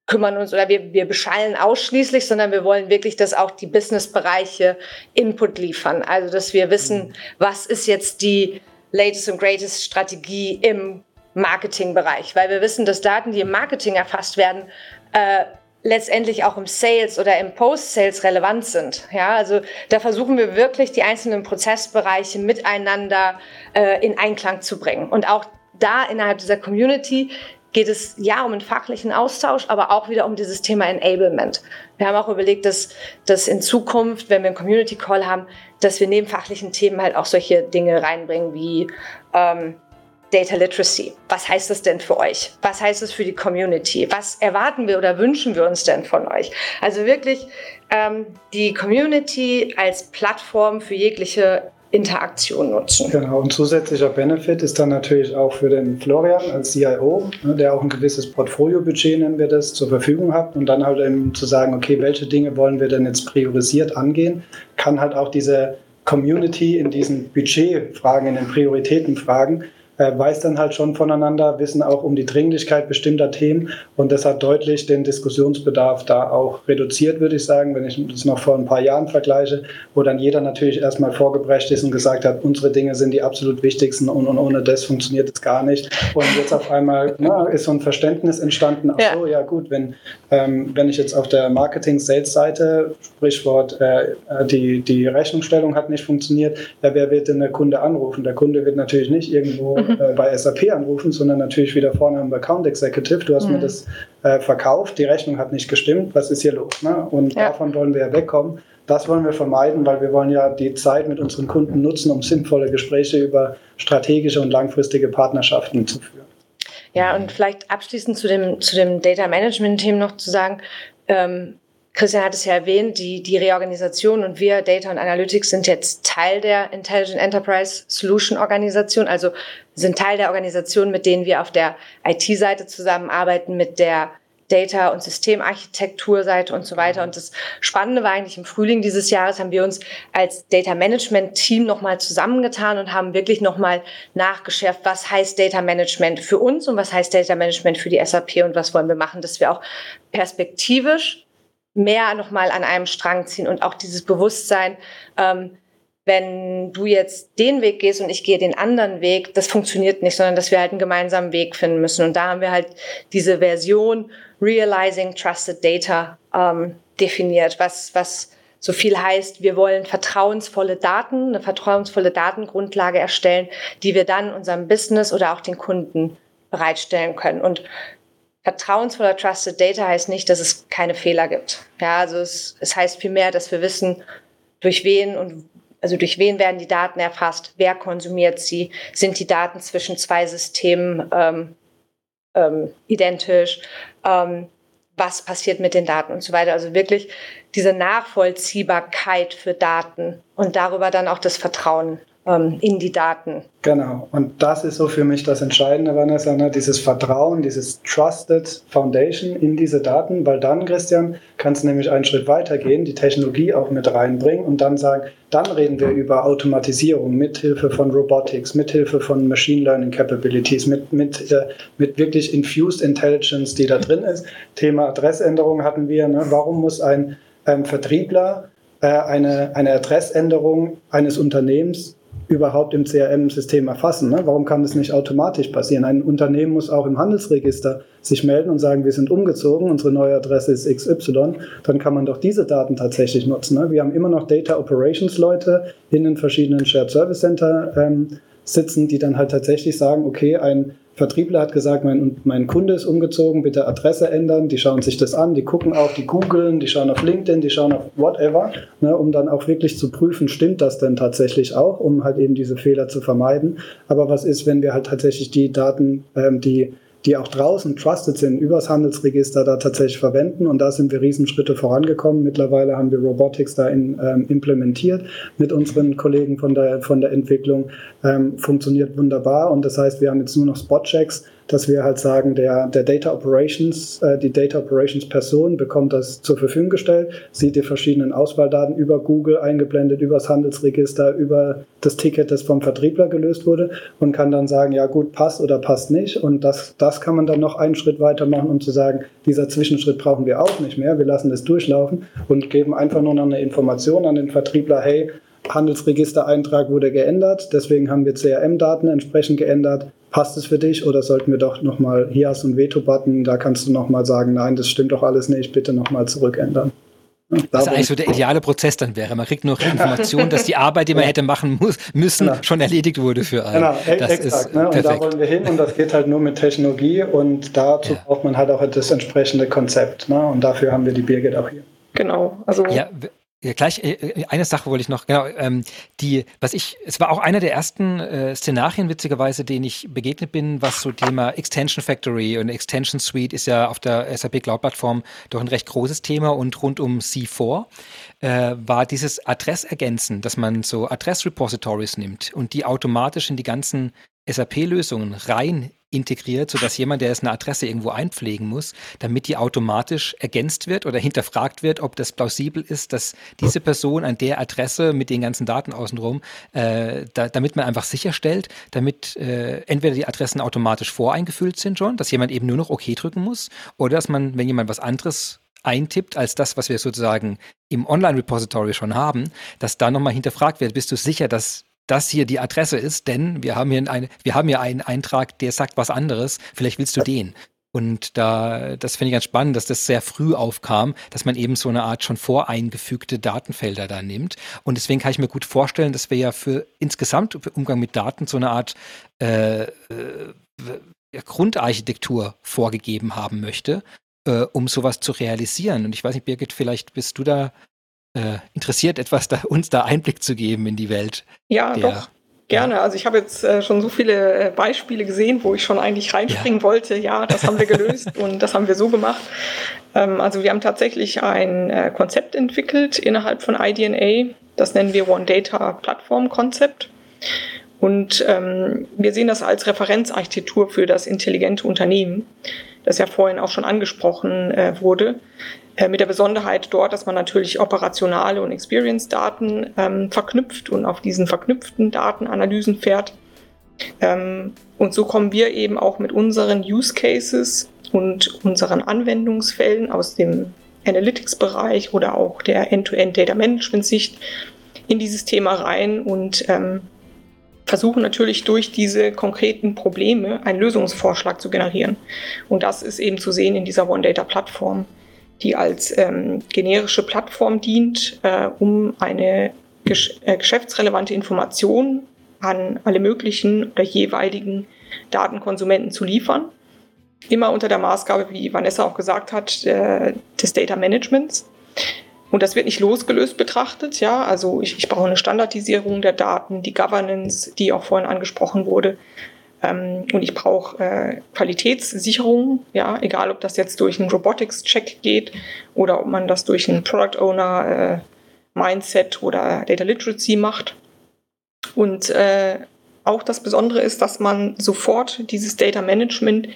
kümmern uns oder wir, wir beschallen ausschließlich, sondern wir wollen wirklich, dass auch die Businessbereiche Input liefern. Also, dass wir wissen, was ist jetzt die latest und greatest Strategie im Marketingbereich, weil wir wissen, dass Daten, die im Marketing erfasst werden, äh, letztendlich auch im Sales oder im Post-Sales relevant sind. Ja, also da versuchen wir wirklich die einzelnen Prozessbereiche miteinander äh, in Einklang zu bringen und auch da innerhalb dieser Community geht es ja um einen fachlichen Austausch, aber auch wieder um dieses Thema Enablement. Wir haben auch überlegt, dass, dass in Zukunft, wenn wir einen Community Call haben, dass wir neben fachlichen Themen halt auch solche Dinge reinbringen wie ähm, Data Literacy. Was heißt das denn für euch? Was heißt es für die Community? Was erwarten wir oder wünschen wir uns denn von euch? Also wirklich ähm, die Community als Plattform für jegliche Interaktion nutzen. Genau, und zusätzlicher Benefit ist dann natürlich auch für den Florian als CIO, ne, der auch ein gewisses Portfoliobudget, nennen wir das, zur Verfügung hat und dann halt eben zu sagen, okay, welche Dinge wollen wir denn jetzt priorisiert angehen, kann halt auch diese Community in diesen Budgetfragen, in den Prioritätenfragen weiß dann halt schon voneinander, wissen auch um die Dringlichkeit bestimmter Themen und das hat deutlich den Diskussionsbedarf da auch reduziert, würde ich sagen, wenn ich das noch vor ein paar Jahren vergleiche, wo dann jeder natürlich erstmal vorgebrecht ist und gesagt hat, unsere Dinge sind die absolut wichtigsten und, und ohne das funktioniert es gar nicht. Und jetzt auf einmal na, ist so ein Verständnis entstanden, ach so, ja, ja gut, wenn, ähm, wenn ich jetzt auf der Marketing-Sales-Seite, Sprichwort, äh, die, die Rechnungsstellung hat nicht funktioniert, ja, wer wird denn der Kunde anrufen? Der Kunde wird natürlich nicht irgendwo mhm. äh, bei SAP anrufen, sondern natürlich wieder vorne am Account Executive. Du hast mhm. mir das äh, verkauft, die Rechnung hat nicht gestimmt, was ist hier los? Ne? Und ja. davon wollen wir ja wegkommen. Das wollen wir vermeiden, weil wir wollen ja die Zeit mit unseren Kunden nutzen, um sinnvolle Gespräche über strategische und langfristige Partnerschaften zu führen. Ja, und vielleicht abschließend zu dem, zu dem Data Management-Team noch zu sagen, ähm, Christian hat es ja erwähnt, die, die Reorganisation und wir, Data und Analytics, sind jetzt Teil der Intelligent Enterprise Solution Organisation, also sind Teil der Organisation, mit denen wir auf der IT-Seite zusammenarbeiten, mit der Data- und Systemarchitekturseite und so weiter. Und das Spannende war eigentlich im Frühling dieses Jahres haben wir uns als Data Management Team nochmal zusammengetan und haben wirklich nochmal nachgeschärft, was heißt Data Management für uns und was heißt Data Management für die SAP und was wollen wir machen, dass wir auch perspektivisch mehr nochmal an einem Strang ziehen und auch dieses Bewusstsein, ähm, wenn du jetzt den Weg gehst und ich gehe den anderen Weg, das funktioniert nicht, sondern dass wir halt einen gemeinsamen Weg finden müssen. Und da haben wir halt diese Version Realizing Trusted Data ähm, definiert, was, was so viel heißt, wir wollen vertrauensvolle Daten, eine vertrauensvolle Datengrundlage erstellen, die wir dann unserem Business oder auch den Kunden bereitstellen können. Und vertrauensvoller Trusted Data heißt nicht, dass es keine Fehler gibt. Ja, also es, es heißt vielmehr, dass wir wissen, durch wen und also durch wen werden die Daten erfasst, wer konsumiert sie, sind die Daten zwischen zwei Systemen ähm, ähm, identisch, ähm, was passiert mit den Daten und so weiter. Also wirklich diese Nachvollziehbarkeit für Daten und darüber dann auch das Vertrauen ähm, in die Daten. Genau, und das ist so für mich das Entscheidende, Vanessa, ne? dieses Vertrauen, dieses Trusted Foundation in diese Daten, weil dann, Christian, kannst du nämlich einen Schritt weiter gehen, die Technologie auch mit reinbringen und dann sagen, dann reden wir über Automatisierung mithilfe von Robotics, mithilfe von Machine Learning Capabilities, mit, mit, äh, mit wirklich Infused Intelligence, die da drin ist. Thema Adressänderung hatten wir. Ne? Warum muss ein ähm, Vertriebler äh, eine, eine Adressänderung eines Unternehmens überhaupt im CRM-System erfassen. Ne? Warum kann das nicht automatisch passieren? Ein Unternehmen muss auch im Handelsregister sich melden und sagen, wir sind umgezogen, unsere neue Adresse ist XY. Dann kann man doch diese Daten tatsächlich nutzen. Ne? Wir haben immer noch Data Operations Leute in den verschiedenen Shared Service Center ähm, sitzen, die dann halt tatsächlich sagen, okay, ein Vertriebler hat gesagt, mein, mein Kunde ist umgezogen, bitte Adresse ändern. Die schauen sich das an, die gucken auch, die googeln, die schauen auf LinkedIn, die schauen auf whatever, ne, um dann auch wirklich zu prüfen, stimmt das denn tatsächlich auch, um halt eben diese Fehler zu vermeiden. Aber was ist, wenn wir halt tatsächlich die Daten, ähm, die die auch draußen trusted sind, übers Handelsregister da tatsächlich verwenden. Und da sind wir Riesenschritte vorangekommen. Mittlerweile haben wir Robotics da in, ähm, implementiert mit unseren Kollegen von der, von der Entwicklung. Ähm, funktioniert wunderbar. Und das heißt, wir haben jetzt nur noch Spotchecks dass wir halt sagen, der, der Data Operations, äh, die Data Operations Person bekommt das zur Verfügung gestellt, sieht die verschiedenen Auswahldaten über Google eingeblendet, über das Handelsregister, über das Ticket, das vom Vertriebler gelöst wurde und kann dann sagen, ja gut, passt oder passt nicht. Und das, das kann man dann noch einen Schritt weiter machen, um zu sagen, dieser Zwischenschritt brauchen wir auch nicht mehr. Wir lassen das durchlaufen und geben einfach nur noch eine Information an den Vertriebler, hey, Handelsregistereintrag wurde geändert, deswegen haben wir CRM-Daten entsprechend geändert. Passt es für dich oder sollten wir doch nochmal, hier hast du einen Veto-Button, da kannst du nochmal sagen, nein, das stimmt doch alles nicht, bitte nochmal zurückändern. Ja, was eigentlich so der ideale Prozess dann wäre. Man kriegt nur Informationen, dass die Arbeit, die man hätte machen muss, müssen, genau. schon erledigt wurde für einen. Genau, e- das exakt. Ist ne? Und da wollen wir hin und das geht halt nur mit Technologie und dazu ja. braucht man halt auch das entsprechende Konzept. Ne? Und dafür haben wir die Birgit auch hier. Genau. Also ja, ja, gleich, äh, äh, eine Sache wollte ich noch, genau, ähm, die, was ich, es war auch einer der ersten äh, Szenarien, witzigerweise, denen ich begegnet bin, was so Thema Extension Factory und Extension Suite ist ja auf der SAP Cloud Plattform doch ein recht großes Thema und rund um C4 äh, war dieses Adressergänzen, dass man so Adressrepositories nimmt und die automatisch in die ganzen SAP-Lösungen rein integriert, sodass jemand, der jetzt eine Adresse irgendwo einpflegen muss, damit die automatisch ergänzt wird oder hinterfragt wird, ob das plausibel ist, dass diese Person an der Adresse mit den ganzen Daten außenrum, äh, da, damit man einfach sicherstellt, damit äh, entweder die Adressen automatisch voreingefüllt sind schon, dass jemand eben nur noch OK drücken muss, oder dass man, wenn jemand was anderes eintippt als das, was wir sozusagen im Online-Repository schon haben, dass da nochmal hinterfragt wird, bist du sicher, dass das hier die Adresse ist, denn wir haben hier, eine, wir haben hier einen Eintrag, der sagt was anderes, vielleicht willst du den. Und da, das finde ich ganz spannend, dass das sehr früh aufkam, dass man eben so eine Art schon voreingefügte Datenfelder da nimmt. Und deswegen kann ich mir gut vorstellen, dass wir ja für insgesamt für Umgang mit Daten so eine Art äh, äh, Grundarchitektur vorgegeben haben möchte, äh, um sowas zu realisieren. Und ich weiß nicht, Birgit, vielleicht bist du da äh, interessiert, etwas da, uns da Einblick zu geben in die Welt. Ja, der, doch. Gerne. Also ich habe jetzt äh, schon so viele äh, Beispiele gesehen, wo ich schon eigentlich reinspringen ja. wollte. Ja, das haben wir gelöst [LAUGHS] und das haben wir so gemacht. Ähm, also wir haben tatsächlich ein äh, Konzept entwickelt innerhalb von IDNA. Das nennen wir One Data Plattform Konzept. Und ähm, wir sehen das als Referenzarchitektur für das intelligente Unternehmen, das ja vorhin auch schon angesprochen äh, wurde. Äh, mit der Besonderheit dort, dass man natürlich operationale und Experience-Daten ähm, verknüpft und auf diesen verknüpften Datenanalysen fährt. Ähm, und so kommen wir eben auch mit unseren Use Cases und unseren Anwendungsfällen aus dem Analytics-Bereich oder auch der End-to-End-Data-Management-Sicht in dieses Thema rein und ähm, versuchen natürlich durch diese konkreten Probleme einen Lösungsvorschlag zu generieren. Und das ist eben zu sehen in dieser One-Data-Plattform die als ähm, generische Plattform dient, äh, um eine gesch äh, geschäftsrelevante Information an alle möglichen oder jeweiligen Datenkonsumenten zu liefern. Immer unter der Maßgabe, wie Vanessa auch gesagt hat, äh, des Data Managements. Und das wird nicht losgelöst betrachtet, ja. Also ich, ich brauche eine Standardisierung der Daten, die Governance, die auch vorhin angesprochen wurde. Ähm, und ich brauche äh, Qualitätssicherung, ja, egal ob das jetzt durch einen Robotics-Check geht oder ob man das durch einen Product Owner äh, Mindset oder Data Literacy macht. Und äh, auch das Besondere ist, dass man sofort dieses Data Management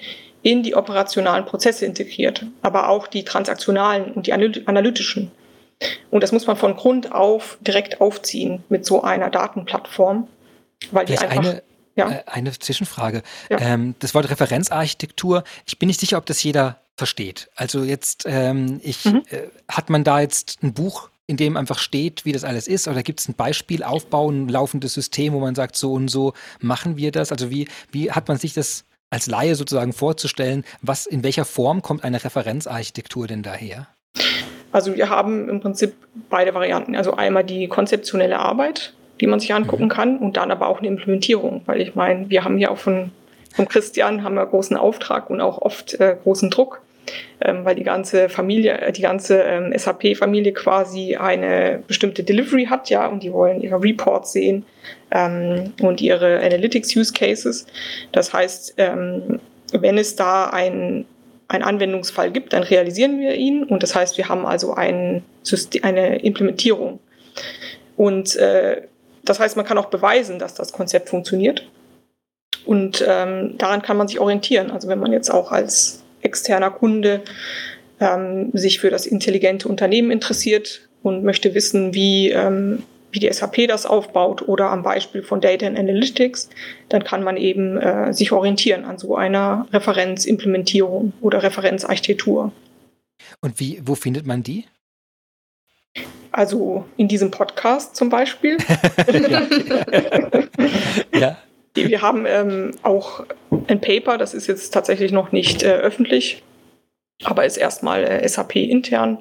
in die operationalen Prozesse integriert, aber auch die transaktionalen und die analytischen. Und das muss man von Grund auf direkt aufziehen mit so einer Datenplattform, weil die einfach eine ja. Äh, eine Zwischenfrage. Ja. Ähm, das Wort Referenzarchitektur, ich bin nicht sicher, ob das jeder versteht. Also jetzt, ähm, ich, mhm. äh, hat man da jetzt ein Buch, in dem einfach steht, wie das alles ist? Oder gibt es ein Beispiel, Aufbau, ein laufendes System, wo man sagt, so und so machen wir das? Also wie, wie hat man sich das als Laie sozusagen vorzustellen? Was, in welcher Form kommt eine Referenzarchitektur denn daher? Also wir haben im Prinzip beide Varianten. Also einmal die konzeptionelle Arbeit, die man sich angucken mhm. kann und dann aber auch eine Implementierung, weil ich meine, wir haben hier auch von, von Christian haben wir großen Auftrag und auch oft äh, großen Druck, ähm, weil die ganze Familie, äh, die ganze ähm, SAP-Familie quasi eine bestimmte Delivery hat, ja, und die wollen ihre Reports sehen ähm, und ihre Analytics-Use-Cases. Das heißt, ähm, wenn es da ein einen Anwendungsfall gibt, dann realisieren wir ihn und das heißt, wir haben also ein System, eine Implementierung. Und äh, das heißt, man kann auch beweisen, dass das Konzept funktioniert. Und ähm, daran kann man sich orientieren. Also wenn man jetzt auch als externer Kunde ähm, sich für das intelligente Unternehmen interessiert und möchte wissen, wie, ähm, wie die SAP das aufbaut oder am Beispiel von Data and Analytics, dann kann man eben äh, sich orientieren an so einer Referenzimplementierung oder Referenzarchitektur. Und wie, wo findet man die? Also in diesem Podcast zum Beispiel. [LAUGHS] ja. [LAUGHS] Wir haben ähm, auch ein Paper, das ist jetzt tatsächlich noch nicht äh, öffentlich, aber ist erstmal äh, SAP intern,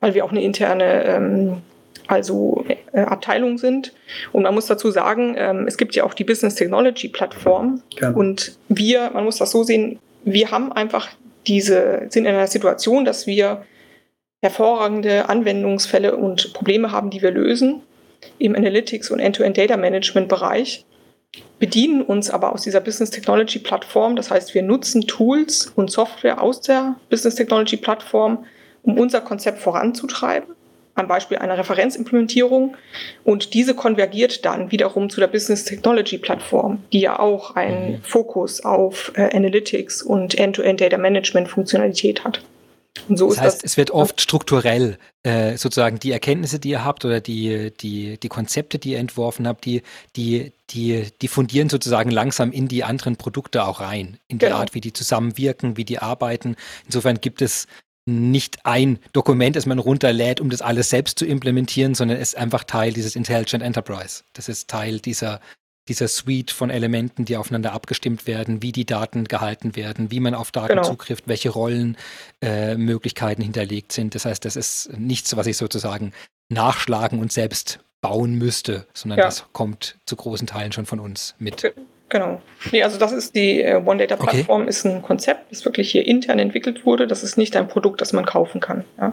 weil wir auch eine interne ähm, also Abteilung sind. Und man muss dazu sagen, ähm, es gibt ja auch die Business Technology Plattform. Ja. Und wir, man muss das so sehen, wir haben einfach diese, sind in einer Situation, dass wir hervorragende Anwendungsfälle und Probleme haben, die wir lösen im Analytics und End-to-End Data Management Bereich, bedienen uns aber aus dieser Business Technology Plattform. Das heißt, wir nutzen Tools und Software aus der Business Technology Plattform, um unser Konzept voranzutreiben. Am Beispiel einer Referenzimplementierung. Und diese konvergiert dann wiederum zu der Business Technology Plattform, die ja auch einen mhm. Fokus auf äh, Analytics und End-to-End Data Management Funktionalität hat. Und so das heißt, das, es wird oft strukturell äh, sozusagen die Erkenntnisse, die ihr habt oder die, die, die Konzepte, die ihr entworfen habt, die, die, die, die fundieren sozusagen langsam in die anderen Produkte auch rein, in die genau. Art, wie die zusammenwirken, wie die arbeiten. Insofern gibt es nicht ein Dokument, das man runterlädt, um das alles selbst zu implementieren, sondern es ist einfach Teil dieses Intelligent Enterprise. Das ist Teil dieser, dieser Suite von Elementen, die aufeinander abgestimmt werden, wie die Daten gehalten werden, wie man auf Daten genau. zugrifft, welche Rollenmöglichkeiten äh, hinterlegt sind. Das heißt, das ist nichts, was ich sozusagen nachschlagen und selbst bauen müsste, sondern ja. das kommt zu großen Teilen schon von uns mit. Genau. Nee, also das ist die äh, One Data Plattform, okay. ist ein Konzept, das wirklich hier intern entwickelt wurde. Das ist nicht ein Produkt, das man kaufen kann. Ja.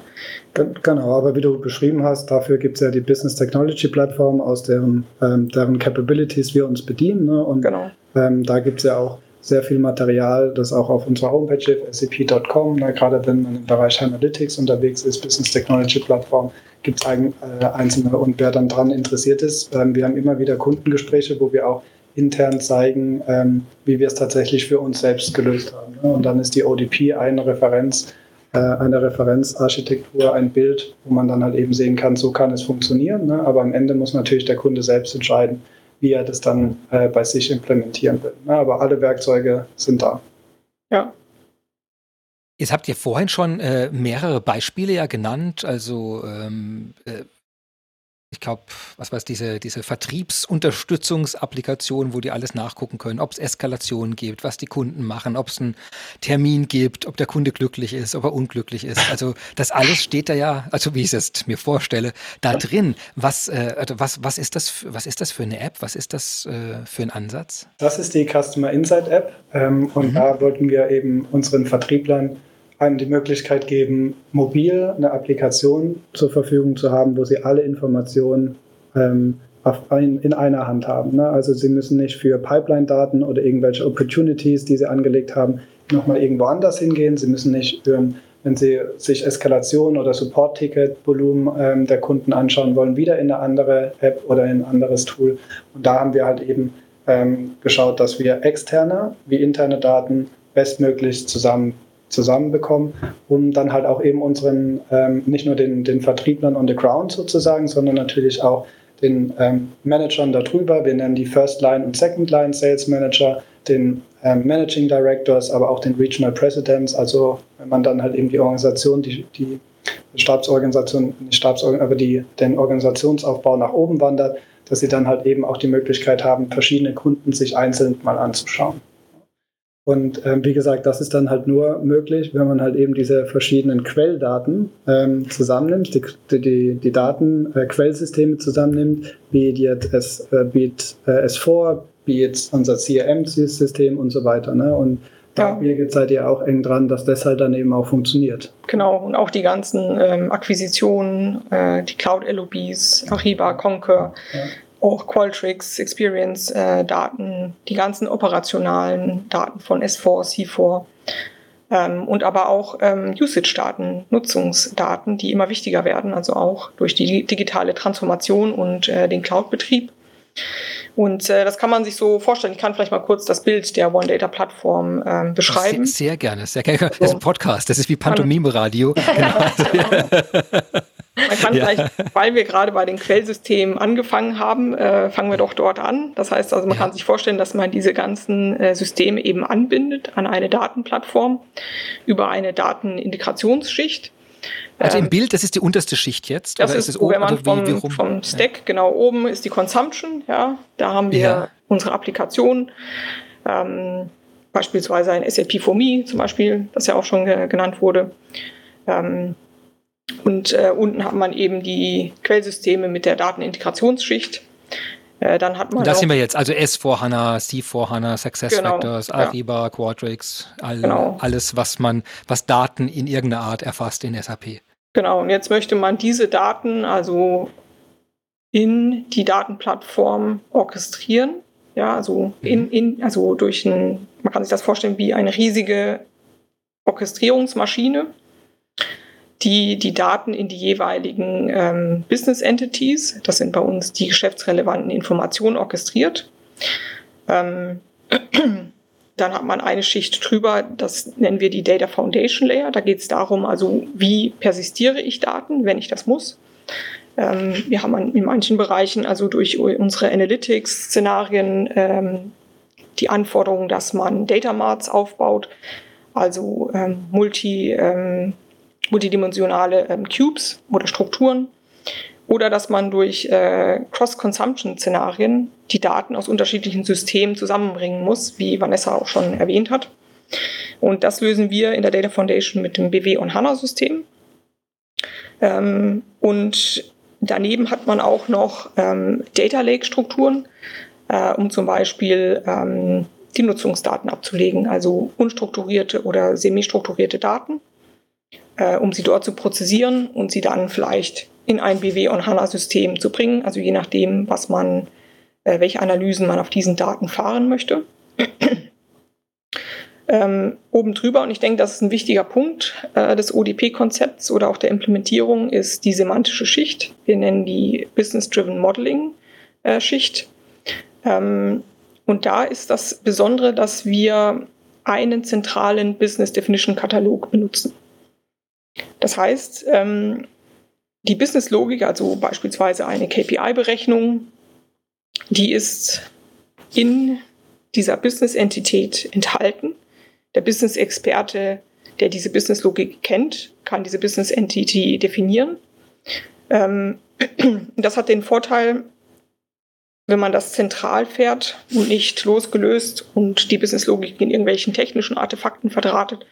Genau, aber wie du beschrieben hast, dafür gibt es ja die Business Technology Plattform, aus deren, ähm, deren Capabilities wir uns bedienen. Ne? Und genau. ähm, da gibt es ja auch sehr viel Material, das auch auf unserer Homepage ist, sap.com, ne? gerade wenn man im Bereich Analytics unterwegs ist, Business Technology Plattform, gibt es äh, einzelne und wer dann dran interessiert ist, ähm, wir haben immer wieder Kundengespräche, wo wir auch intern zeigen, ähm, wie wir es tatsächlich für uns selbst gelöst haben. Ne? Und dann ist die ODP eine Referenz, äh, eine Referenzarchitektur, ein Bild, wo man dann halt eben sehen kann, so kann es funktionieren. Ne? Aber am Ende muss natürlich der Kunde selbst entscheiden, wie er das dann äh, bei sich implementieren will. Ne? Aber alle Werkzeuge sind da. Ja, Jetzt habt ihr vorhin schon äh, mehrere Beispiele ja genannt, also ähm, äh, ich glaube, was weiß diese, diese Vertriebsunterstützungsapplikation, wo die alles nachgucken können, ob es Eskalationen gibt, was die Kunden machen, ob es einen Termin gibt, ob der Kunde glücklich ist, ob er unglücklich ist. Also das alles steht da ja, also wie ich es jetzt mir vorstelle, da drin. Was, äh, also was, was, ist das, was ist das für eine App? Was ist das äh, für ein Ansatz? Das ist die Customer Insight App ähm, und mhm. da wollten wir eben unseren Vertrieblern einem die Möglichkeit geben, mobil eine Applikation zur Verfügung zu haben, wo sie alle Informationen ähm, ein, in einer Hand haben. Ne? Also sie müssen nicht für Pipeline-Daten oder irgendwelche Opportunities, die sie angelegt haben, nochmal irgendwo anders hingehen. Sie müssen nicht, ähm, wenn sie sich Eskalation oder Support-Ticket-Volumen ähm, der Kunden anschauen wollen, wieder in eine andere App oder in ein anderes Tool. Und da haben wir halt eben ähm, geschaut, dass wir externe wie interne Daten bestmöglich zusammen zusammenbekommen, um dann halt auch eben unseren, ähm, nicht nur den, den Vertrieblern on the ground sozusagen, sondern natürlich auch den ähm, Managern darüber. Wir nennen die First Line und Second Line Sales Manager, den ähm, Managing Directors, aber auch den Regional Presidents. Also wenn man dann halt eben die Organisation, die, die Stabsorganisation, nicht Stabsorganisation, aber die, den Organisationsaufbau nach oben wandert, dass sie dann halt eben auch die Möglichkeit haben, verschiedene Kunden sich einzeln mal anzuschauen. Und ähm, wie gesagt, das ist dann halt nur möglich, wenn man halt eben diese verschiedenen Quelldaten ähm, zusammennimmt, die, die, die Daten, äh, Quellsysteme zusammennimmt, wie jetzt S, äh, wie äh, S4, wie jetzt unser CRM-System und so weiter. Ne? Und da ja. seid ihr auch eng dran, dass das halt dann eben auch funktioniert. Genau, und auch die ganzen ähm, Akquisitionen, äh, die Cloud-LOBs, Ariba, Concur, ja auch Qualtrics, Experience-Daten, äh, die ganzen operationalen Daten von S4, C4 ähm, und aber auch ähm, Usage-Daten, Nutzungsdaten, die immer wichtiger werden, also auch durch die digitale Transformation und äh, den Cloud-Betrieb. Und äh, das kann man sich so vorstellen. Ich kann vielleicht mal kurz das Bild der One Data Plattform ähm, beschreiben. Sehr, sehr, gerne, sehr gerne. Das ist ein Podcast, das ist wie Pantomime-Radio. [LAUGHS] genau. Man kann ja. vielleicht, weil wir gerade bei den Quellsystemen angefangen haben, äh, fangen wir doch dort an. Das heißt also, man ja. kann sich vorstellen, dass man diese ganzen äh, Systeme eben anbindet an eine Datenplattform über eine Datenintegrationsschicht. Also im ähm, Bild, das ist die unterste Schicht jetzt? Das ist, ist oben, man vom, wie, wie vom Stack, ja. genau oben ist die Consumption, ja. Da haben wir ja. unsere Applikation, ähm, beispielsweise ein SAP for Me zum Beispiel, das ja auch schon genannt wurde. Ähm, und äh, unten hat man eben die Quellsysteme mit der Datenintegrationsschicht. Äh, dann hat man das sehen wir jetzt, also S4HANA, C4HANA, SuccessFactors, genau, Ariba, ja. Quadrix, all, genau. alles, was man, was Daten in irgendeiner Art erfasst in SAP. Genau, und jetzt möchte man diese Daten also in die Datenplattform orchestrieren. Ja, also in, mhm. in, also durch ein, man kann sich das vorstellen wie eine riesige Orchestrierungsmaschine die die Daten in die jeweiligen ähm, Business Entities, das sind bei uns die geschäftsrelevanten Informationen, orchestriert. Ähm, [CLEARS THROAT] dann hat man eine Schicht drüber, das nennen wir die Data Foundation Layer. Da geht es darum, also wie persistiere ich Daten, wenn ich das muss. Ähm, wir haben in manchen Bereichen, also durch unsere Analytics-Szenarien, ähm, die Anforderung, dass man Data Marts aufbaut, also ähm, multi, ähm, multidimensionale ähm, Cubes oder Strukturen. Oder dass man durch äh, Cross-Consumption-Szenarien die Daten aus unterschiedlichen Systemen zusammenbringen muss, wie Vanessa auch schon erwähnt hat. Und das lösen wir in der Data Foundation mit dem BW und HANA-System. Ähm, und daneben hat man auch noch ähm, Data Lake-Strukturen, äh, um zum Beispiel ähm, die Nutzungsdaten abzulegen, also unstrukturierte oder semi-strukturierte Daten, äh, um sie dort zu prozessieren und sie dann vielleicht in ein BW und HANA-System zu bringen, also je nachdem, was man, äh, welche Analysen man auf diesen Daten fahren möchte. [CLEARS THROAT] ähm, oben drüber, und ich denke, das ist ein wichtiger Punkt äh, des ODP-Konzepts oder auch der Implementierung, ist die semantische Schicht. Wir nennen die Business-Driven Modeling-Schicht. Äh, ähm, und da ist das Besondere, dass wir einen zentralen Business Definition Katalog benutzen. Das heißt, ähm, die Business Logik, also beispielsweise eine KPI-Berechnung, die ist in dieser Business-Entität enthalten. Der Business-Experte, der diese Business-Logik kennt, kann diese Business-Entity definieren. Ähm, [CLEARS THROAT] das hat den Vorteil, wenn man das zentral fährt und nicht losgelöst und die Businesslogik in irgendwelchen technischen Artefakten verdrahtet,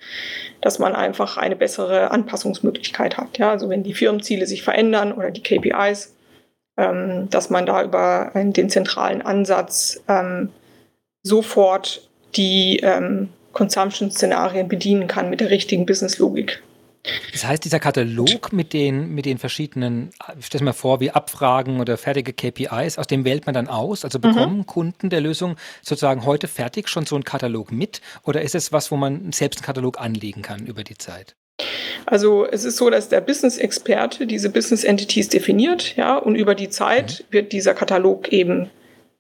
dass man einfach eine bessere Anpassungsmöglichkeit hat. Ja, also wenn die Firmenziele sich verändern oder die KPIs, ähm, dass man da über den zentralen Ansatz ähm, sofort die ähm, Consumption-Szenarien bedienen kann mit der richtigen Businesslogik. Das heißt, dieser Katalog mit den, mit den verschiedenen, ich stelle mir vor, wie Abfragen oder fertige KPIs, aus dem wählt man dann aus? Also bekommen mhm. Kunden der Lösung sozusagen heute fertig schon so einen Katalog mit? Oder ist es was, wo man selbst einen Katalog anlegen kann über die Zeit? Also es ist so, dass der Business-Experte diese Business-Entities definiert, ja, und über die Zeit mhm. wird dieser Katalog eben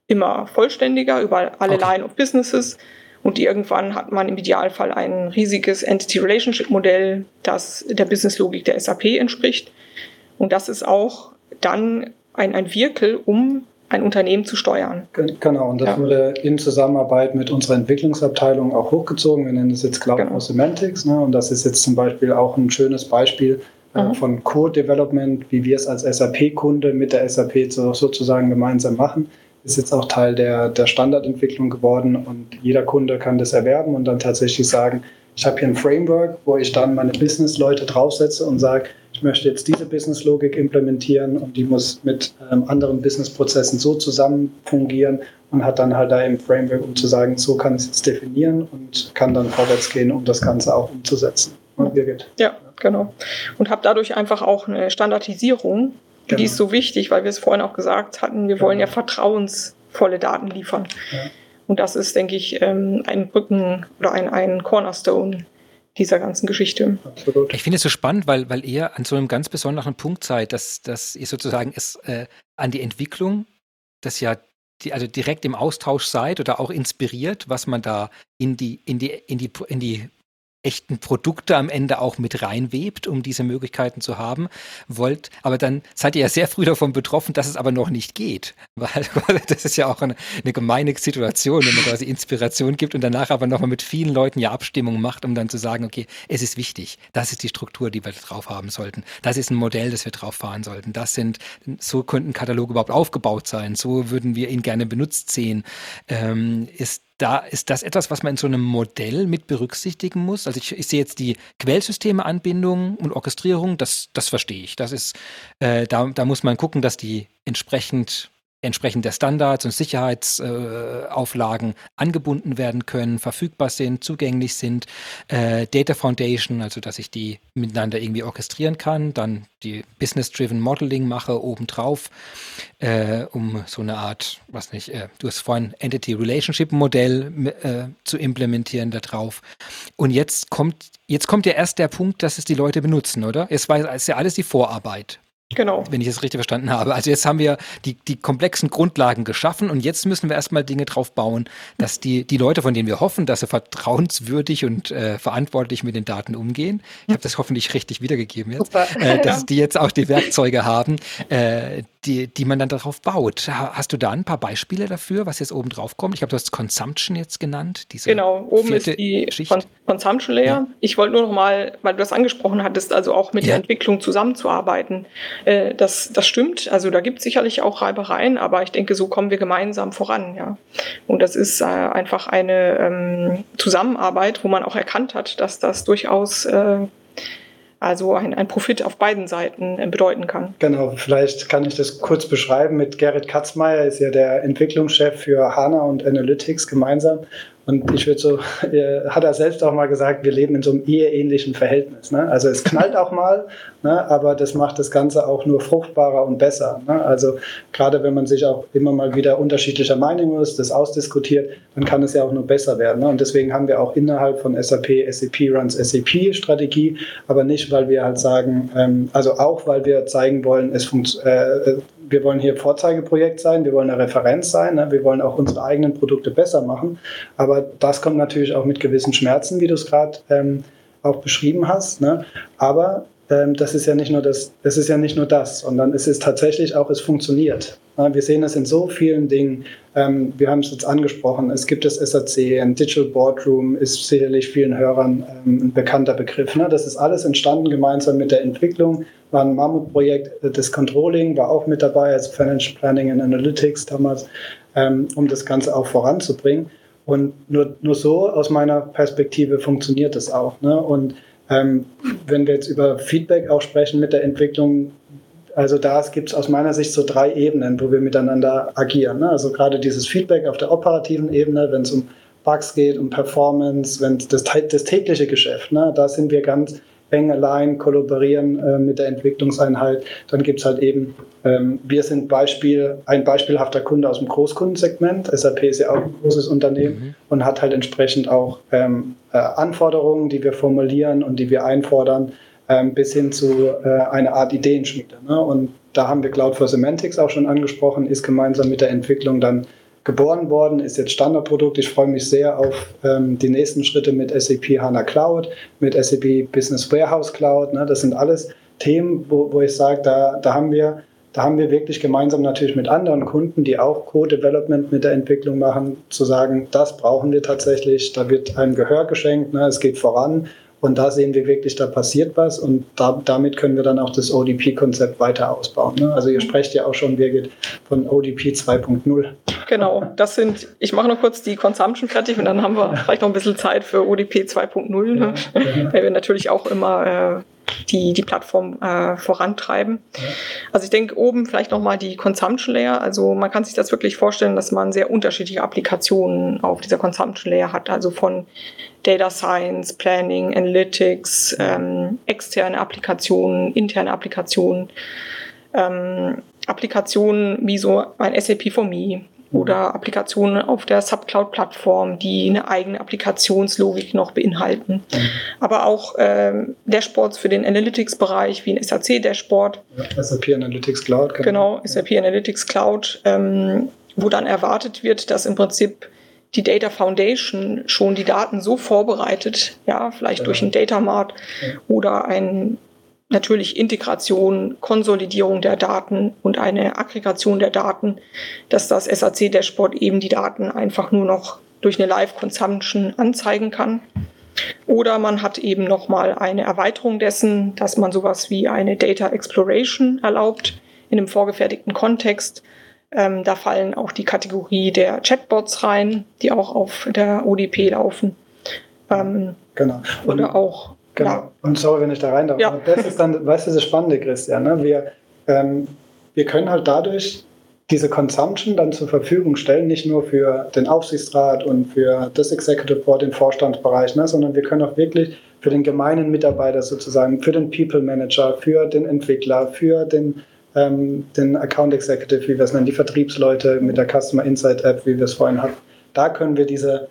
immer vollständiger über alle okay. Line of Businesses. Und irgendwann hat man im Idealfall ein riesiges Entity-Relationship-Modell, das der Business-Logik der SAP entspricht. Und das ist auch dann ein, ein Vehikel, um ein Unternehmen zu steuern. Genau, und das ja. wurde in Zusammenarbeit mit unserer Entwicklungsabteilung auch hochgezogen. Wir nennen es jetzt Cloud genau. Semantics. Ne? Und das ist jetzt zum Beispiel auch ein schönes Beispiel äh, mhm. von Code Development, wie wir es als SAP-Kunde mit der SAP sozusagen gemeinsam machen ist jetzt auch Teil der, der Standardentwicklung geworden und jeder Kunde kann das erwerben und dann tatsächlich sagen, ich habe hier ein Framework, wo ich dann meine Business-Leute draufsetze und sage, ich möchte jetzt diese Business-Logik implementieren und die muss mit ähm, anderen Business-Prozessen so zusammen fungieren und hat dann halt da im Framework, um zu sagen, so kann ich es jetzt definieren und kann dann vorwärts gehen, um das Ganze auch umzusetzen. Und Birgit. Ja, genau. Und habe dadurch einfach auch eine Standardisierung Genau. Die ist so wichtig, weil wir es vorhin auch gesagt hatten, wir genau. wollen ja vertrauensvolle Daten liefern. Ja. Und das ist, denke ich, ähm, ein Brücken oder ein, ein Cornerstone dieser ganzen Geschichte. Absolut. Ich finde es so spannend, weil, weil ihr an so einem ganz besonderen Punkt seid, dass, dass ihr sozusagen es äh, an die Entwicklung, das ja die, also direkt im Austausch seid oder auch inspiriert, was man da in die, in die, in die, in die echten Produkte am Ende auch mit reinwebt, um diese Möglichkeiten zu haben, wollt, aber dann seid ihr ja sehr früh davon betroffen, dass es aber noch nicht geht. [LAUGHS] Weil das ist ja auch eine, eine gemeine Situation, wenn man quasi Inspiration gibt und danach aber nochmal mit vielen Leuten ja Abstimmung macht, um dann zu sagen, okay, es ist wichtig, das ist die Struktur, die wir drauf haben sollten. Das ist ein Modell, das wir drauf fahren sollten. Das sind, so könnten Kataloge überhaupt aufgebaut sein. So würden wir ihn gerne benutzt sehen. Ähm, ist da ist das etwas, was man in so einem Modell mit berücksichtigen muss. Also ich, ich sehe jetzt die Quellsysteme-Anbindung und Orchestrierung, das, das verstehe ich. Das ist, äh, da, da muss man gucken, dass die entsprechend entsprechend der Standards und Sicherheitsauflagen äh, angebunden werden können, verfügbar sind, zugänglich sind. Äh, Data Foundation, also dass ich die miteinander irgendwie orchestrieren kann, dann die Business-Driven Modeling mache obendrauf, äh, um so eine Art, was nicht, äh, du hast vorhin Entity Relationship Modell äh, zu implementieren da drauf. Und jetzt kommt, jetzt kommt ja erst der Punkt, dass es die Leute benutzen, oder? Es war ist ja alles die Vorarbeit. Genau. Wenn ich es richtig verstanden habe. Also jetzt haben wir die, die komplexen Grundlagen geschaffen und jetzt müssen wir erstmal Dinge drauf bauen, dass die, die Leute, von denen wir hoffen, dass sie vertrauenswürdig und äh, verantwortlich mit den Daten umgehen, ich habe das hoffentlich richtig wiedergegeben jetzt, äh, dass die jetzt auch die Werkzeuge haben, äh, die, die man dann darauf baut. Hast du da ein paar Beispiele dafür, was jetzt oben drauf kommt? Ich glaube, du hast Consumption jetzt genannt. genau, oben ist die Schicht. Consumption Layer. Ja. Ich wollte nur noch mal, weil du das angesprochen hattest, also auch mit ja. der Entwicklung zusammenzuarbeiten. Äh, das, das stimmt. Also da gibt es sicherlich auch Reibereien, aber ich denke, so kommen wir gemeinsam voran. Ja. Und das ist äh, einfach eine ähm, Zusammenarbeit, wo man auch erkannt hat, dass das durchaus äh, also ein, ein Profit auf beiden Seiten äh, bedeuten kann. Genau, vielleicht kann ich das kurz beschreiben. Mit Gerrit Katzmeier ist ja der Entwicklungschef für HANA und Analytics gemeinsam. Und ich würde so, [LAUGHS] hat er selbst auch mal gesagt, wir leben in so einem eheähnlichen Verhältnis. Ne? Also es knallt auch mal, ne? aber das macht das Ganze auch nur fruchtbarer und besser. Ne? Also gerade wenn man sich auch immer mal wieder unterschiedlicher Meinung ist, das ausdiskutiert, dann kann es ja auch nur besser werden. Ne? Und deswegen haben wir auch innerhalb von SAP SAP Runs SAP Strategie, aber nicht, weil wir halt sagen, ähm, also auch, weil wir zeigen wollen, es funktioniert. Äh, wir wollen hier Vorzeigeprojekt sein, wir wollen eine Referenz sein, ne? wir wollen auch unsere eigenen Produkte besser machen. Aber das kommt natürlich auch mit gewissen Schmerzen, wie du es gerade ähm, auch beschrieben hast. Ne? Aber ähm, das ist ja nicht nur das, das ist ja nicht nur das, sondern es ist tatsächlich auch, es funktioniert. Ne? Wir sehen das in so vielen Dingen. Ähm, wir haben es jetzt angesprochen. Es gibt das SAC, ein Digital Boardroom ist sicherlich vielen Hörern ähm, ein bekannter Begriff. Ne? Das ist alles entstanden gemeinsam mit der Entwicklung war ein Mammutprojekt. Das Controlling war auch mit dabei, also Financial Planning and Analytics damals, ähm, um das Ganze auch voranzubringen. Und nur, nur so aus meiner Perspektive funktioniert das auch. Ne? Und ähm, wenn wir jetzt über Feedback auch sprechen mit der Entwicklung, also da gibt es aus meiner Sicht so drei Ebenen, wo wir miteinander agieren. Ne? Also gerade dieses Feedback auf der operativen Ebene, wenn es um Bugs geht, um Performance, wenn das, das tägliche Geschäft, ne? da sind wir ganz eng allein kollaborieren äh, mit der Entwicklungseinheit. Dann gibt es halt eben, ähm, wir sind Beispiel, ein beispielhafter Kunde aus dem Großkundensegment. SAP ist ja auch ein großes Unternehmen mhm. und hat halt entsprechend auch ähm, äh, Anforderungen, die wir formulieren und die wir einfordern, ähm, bis hin zu äh, einer Art Ideenschmiede. Ne? Und da haben wir Cloud for Semantics auch schon angesprochen, ist gemeinsam mit der Entwicklung dann geboren worden, ist jetzt Standardprodukt. Ich freue mich sehr auf ähm, die nächsten Schritte mit SAP HANA Cloud, mit SAP Business Warehouse Cloud. Ne? Das sind alles Themen, wo, wo ich sage, da, da haben wir da haben wir wirklich gemeinsam natürlich mit anderen Kunden, die auch Co-Development mit der Entwicklung machen, zu sagen, das brauchen wir tatsächlich, da wird ein Gehör geschenkt, ne, es geht voran und da sehen wir wirklich, da passiert was und da, damit können wir dann auch das ODP-Konzept weiter ausbauen. Ne? Also ihr sprecht ja auch schon, Birgit, von ODP 2.0. Genau, das sind, ich mache noch kurz die Consumption fertig und dann haben wir vielleicht noch ein bisschen Zeit für ODP 2.0, ne? ja, weil wir natürlich auch immer äh, die, die Plattform äh, vorantreiben. Ja. Also ich denke oben vielleicht nochmal die Consumption Layer. Also man kann sich das wirklich vorstellen, dass man sehr unterschiedliche Applikationen auf dieser Consumption Layer hat. Also von Data Science, Planning, Analytics, ähm, externe Applikationen, interne Applikationen, ähm, Applikationen wie so ein SAP for Me oder Applikationen auf der Subcloud-Plattform, die eine eigene Applikationslogik noch beinhalten. Mhm. Aber auch ähm, Dashboards für den Analytics-Bereich, wie ein SAC-Dashboard. Ja, SAP Analytics Cloud. Genau, genau SAP Analytics Cloud, ähm, wo dann erwartet wird, dass im Prinzip die Data Foundation schon die Daten so vorbereitet, ja, vielleicht ja. durch ein Data Mart ja. oder ein natürlich Integration, Konsolidierung der Daten und eine Aggregation der Daten, dass das SAC-Dashboard eben die Daten einfach nur noch durch eine Live-Consumption anzeigen kann. Oder man hat eben nochmal eine Erweiterung dessen, dass man sowas wie eine Data Exploration erlaubt in einem vorgefertigten Kontext. Ähm, da fallen auch die Kategorie der Chatbots rein, die auch auf der ODP laufen. Ähm, genau. Und oder auch Genau. Ja. Und sorry, wenn ich da rein darf. Ja. Das ist dann, weißt du, das Spannende, Christian. Ne? Wir, ähm, wir können halt dadurch diese Consumption dann zur Verfügung stellen, nicht nur für den Aufsichtsrat und für das Executive Board, den Vorstandsbereich, ne, sondern wir können auch wirklich für den gemeinen Mitarbeiter sozusagen, für den People Manager, für den Entwickler, für den, ähm, den Account Executive, wie wir es nennen, die Vertriebsleute mit der Customer Insight App, wie wir es vorhin hatten, da können wir diese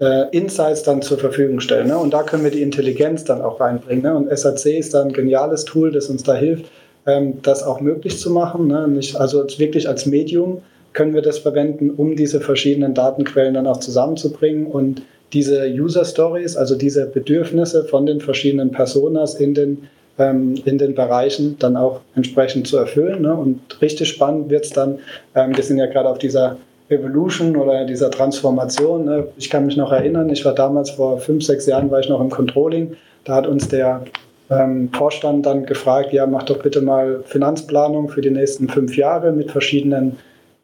äh, Insights dann zur Verfügung stellen. Ne? Und da können wir die Intelligenz dann auch reinbringen. Ne? Und SAC ist da ein geniales Tool, das uns da hilft, ähm, das auch möglich zu machen. Ne? Nicht, also wirklich als Medium können wir das verwenden, um diese verschiedenen Datenquellen dann auch zusammenzubringen und diese User Stories, also diese Bedürfnisse von den verschiedenen Personas in den, ähm, in den Bereichen dann auch entsprechend zu erfüllen. Ne? Und richtig spannend wird es dann, ähm, wir sind ja gerade auf dieser Evolution oder dieser Transformation. Ne? Ich kann mich noch erinnern, ich war damals vor fünf, sechs Jahren, war ich noch im Controlling. Da hat uns der ähm, Vorstand dann gefragt, ja, mach doch bitte mal Finanzplanung für die nächsten fünf Jahre mit verschiedenen,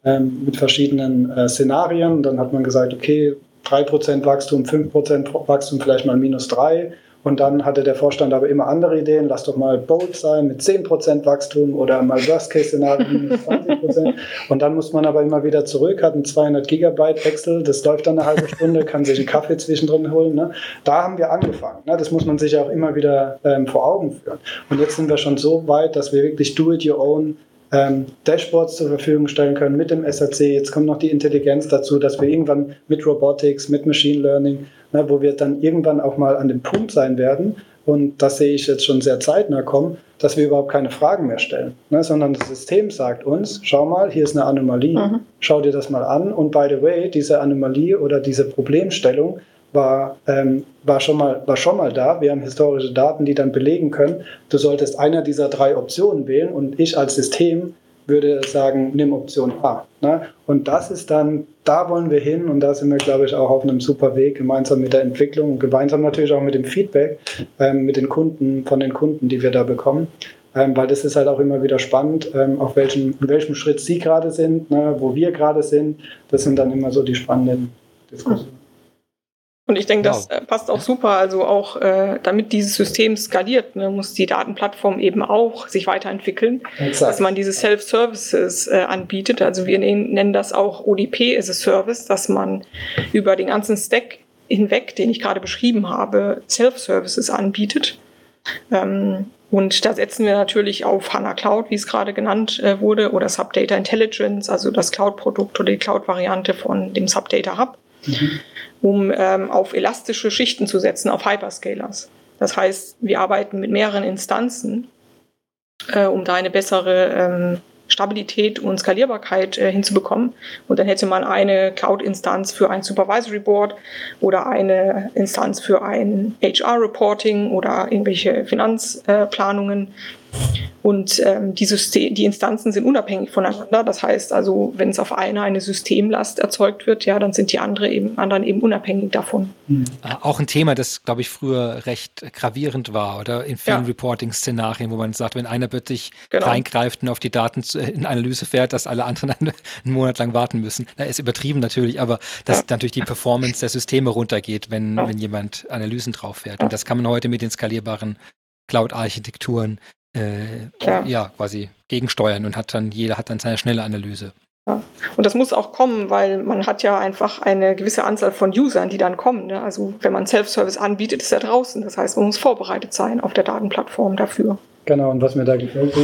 ähm, mit verschiedenen äh, Szenarien. dann hat man gesagt, okay, 3% Wachstum, 5% Wachstum, vielleicht mal minus 3. Und dann hatte der Vorstand aber immer andere Ideen. Lass doch mal bold sein mit 10% Wachstum oder mal Worst-Case-Szenario minus 20%. Und dann muss man aber immer wieder zurück, hat ein 200 Gigabyte Excel, das läuft dann eine halbe Stunde, kann sich einen Kaffee zwischendrin holen. Ne? Da haben wir angefangen. Ne? Das muss man sich auch immer wieder ähm, vor Augen führen. Und jetzt sind wir schon so weit, dass wir wirklich do-it-your-own ähm, Dashboards zur Verfügung stellen können mit dem SAC. Jetzt kommt noch die Intelligenz dazu, dass wir irgendwann mit Robotics, mit Machine Learning, ne, wo wir dann irgendwann auch mal an dem Punkt sein werden, und das sehe ich jetzt schon sehr zeitnah kommen, dass wir überhaupt keine Fragen mehr stellen, ne, sondern das System sagt uns, schau mal, hier ist eine Anomalie, mhm. schau dir das mal an und by the way, diese Anomalie oder diese Problemstellung war, ähm, war, schon mal, war schon mal da. Wir haben historische Daten, die dann belegen können, du solltest einer dieser drei Optionen wählen und ich als System würde sagen, nimm Option A. Ne? Und das ist dann, da wollen wir hin und da sind wir, glaube ich, auch auf einem super Weg, gemeinsam mit der Entwicklung und gemeinsam natürlich auch mit dem Feedback, ähm, mit den Kunden, von den Kunden, die wir da bekommen. Ähm, weil das ist halt auch immer wieder spannend, ähm, auf welchem, in welchem Schritt Sie gerade sind, ne, wo wir gerade sind. Das sind dann immer so die spannenden Diskussionen. Und ich denke, das äh, passt auch super. Also auch äh, damit dieses System skaliert, ne, muss die Datenplattform eben auch sich weiterentwickeln, Exakt. dass man diese Self-Services äh, anbietet. Also wir nennen das auch ODP as a Service, dass man über den ganzen Stack hinweg, den ich gerade beschrieben habe, Self-Services anbietet. Ähm, und da setzen wir natürlich auf HANA Cloud, wie es gerade genannt äh, wurde, oder Subdata Intelligence, also das Cloud-Produkt oder die Cloud-Variante von dem Subdata Hub. Mhm um ähm, auf elastische Schichten zu setzen, auf Hyperscalers. Das heißt, wir arbeiten mit mehreren Instanzen, äh, um da eine bessere ähm, Stabilität und Skalierbarkeit äh, hinzubekommen. Und dann hätte man eine Cloud-Instanz für ein Supervisory Board oder eine Instanz für ein HR-Reporting oder irgendwelche Finanzplanungen. Äh, und ähm, die, System, die Instanzen sind unabhängig voneinander. Das heißt also, wenn es auf einer eine Systemlast erzeugt wird, ja, dann sind die andere eben, anderen eben unabhängig davon. Mhm. Auch ein Thema, das, glaube ich, früher recht gravierend war oder in vielen ja. Reporting-Szenarien, wo man sagt, wenn einer plötzlich genau. reingreift und auf die Daten in Analyse fährt, dass alle anderen [LAUGHS] einen Monat lang warten müssen. Da ist übertrieben natürlich, aber dass ja. natürlich die Performance der Systeme runtergeht, wenn, ja. wenn jemand Analysen drauf fährt. Und das kann man heute mit den skalierbaren Cloud-Architekturen äh, ja. ja. quasi gegensteuern und hat dann, jeder hat dann seine schnelle Analyse. Ja. Und das muss auch kommen, weil man hat ja einfach eine gewisse Anzahl von Usern, die dann kommen. Ne? Also wenn man Self-Service anbietet, ist er draußen. Das heißt, man muss vorbereitet sein auf der Datenplattform dafür. Genau, und was mir da gefällt,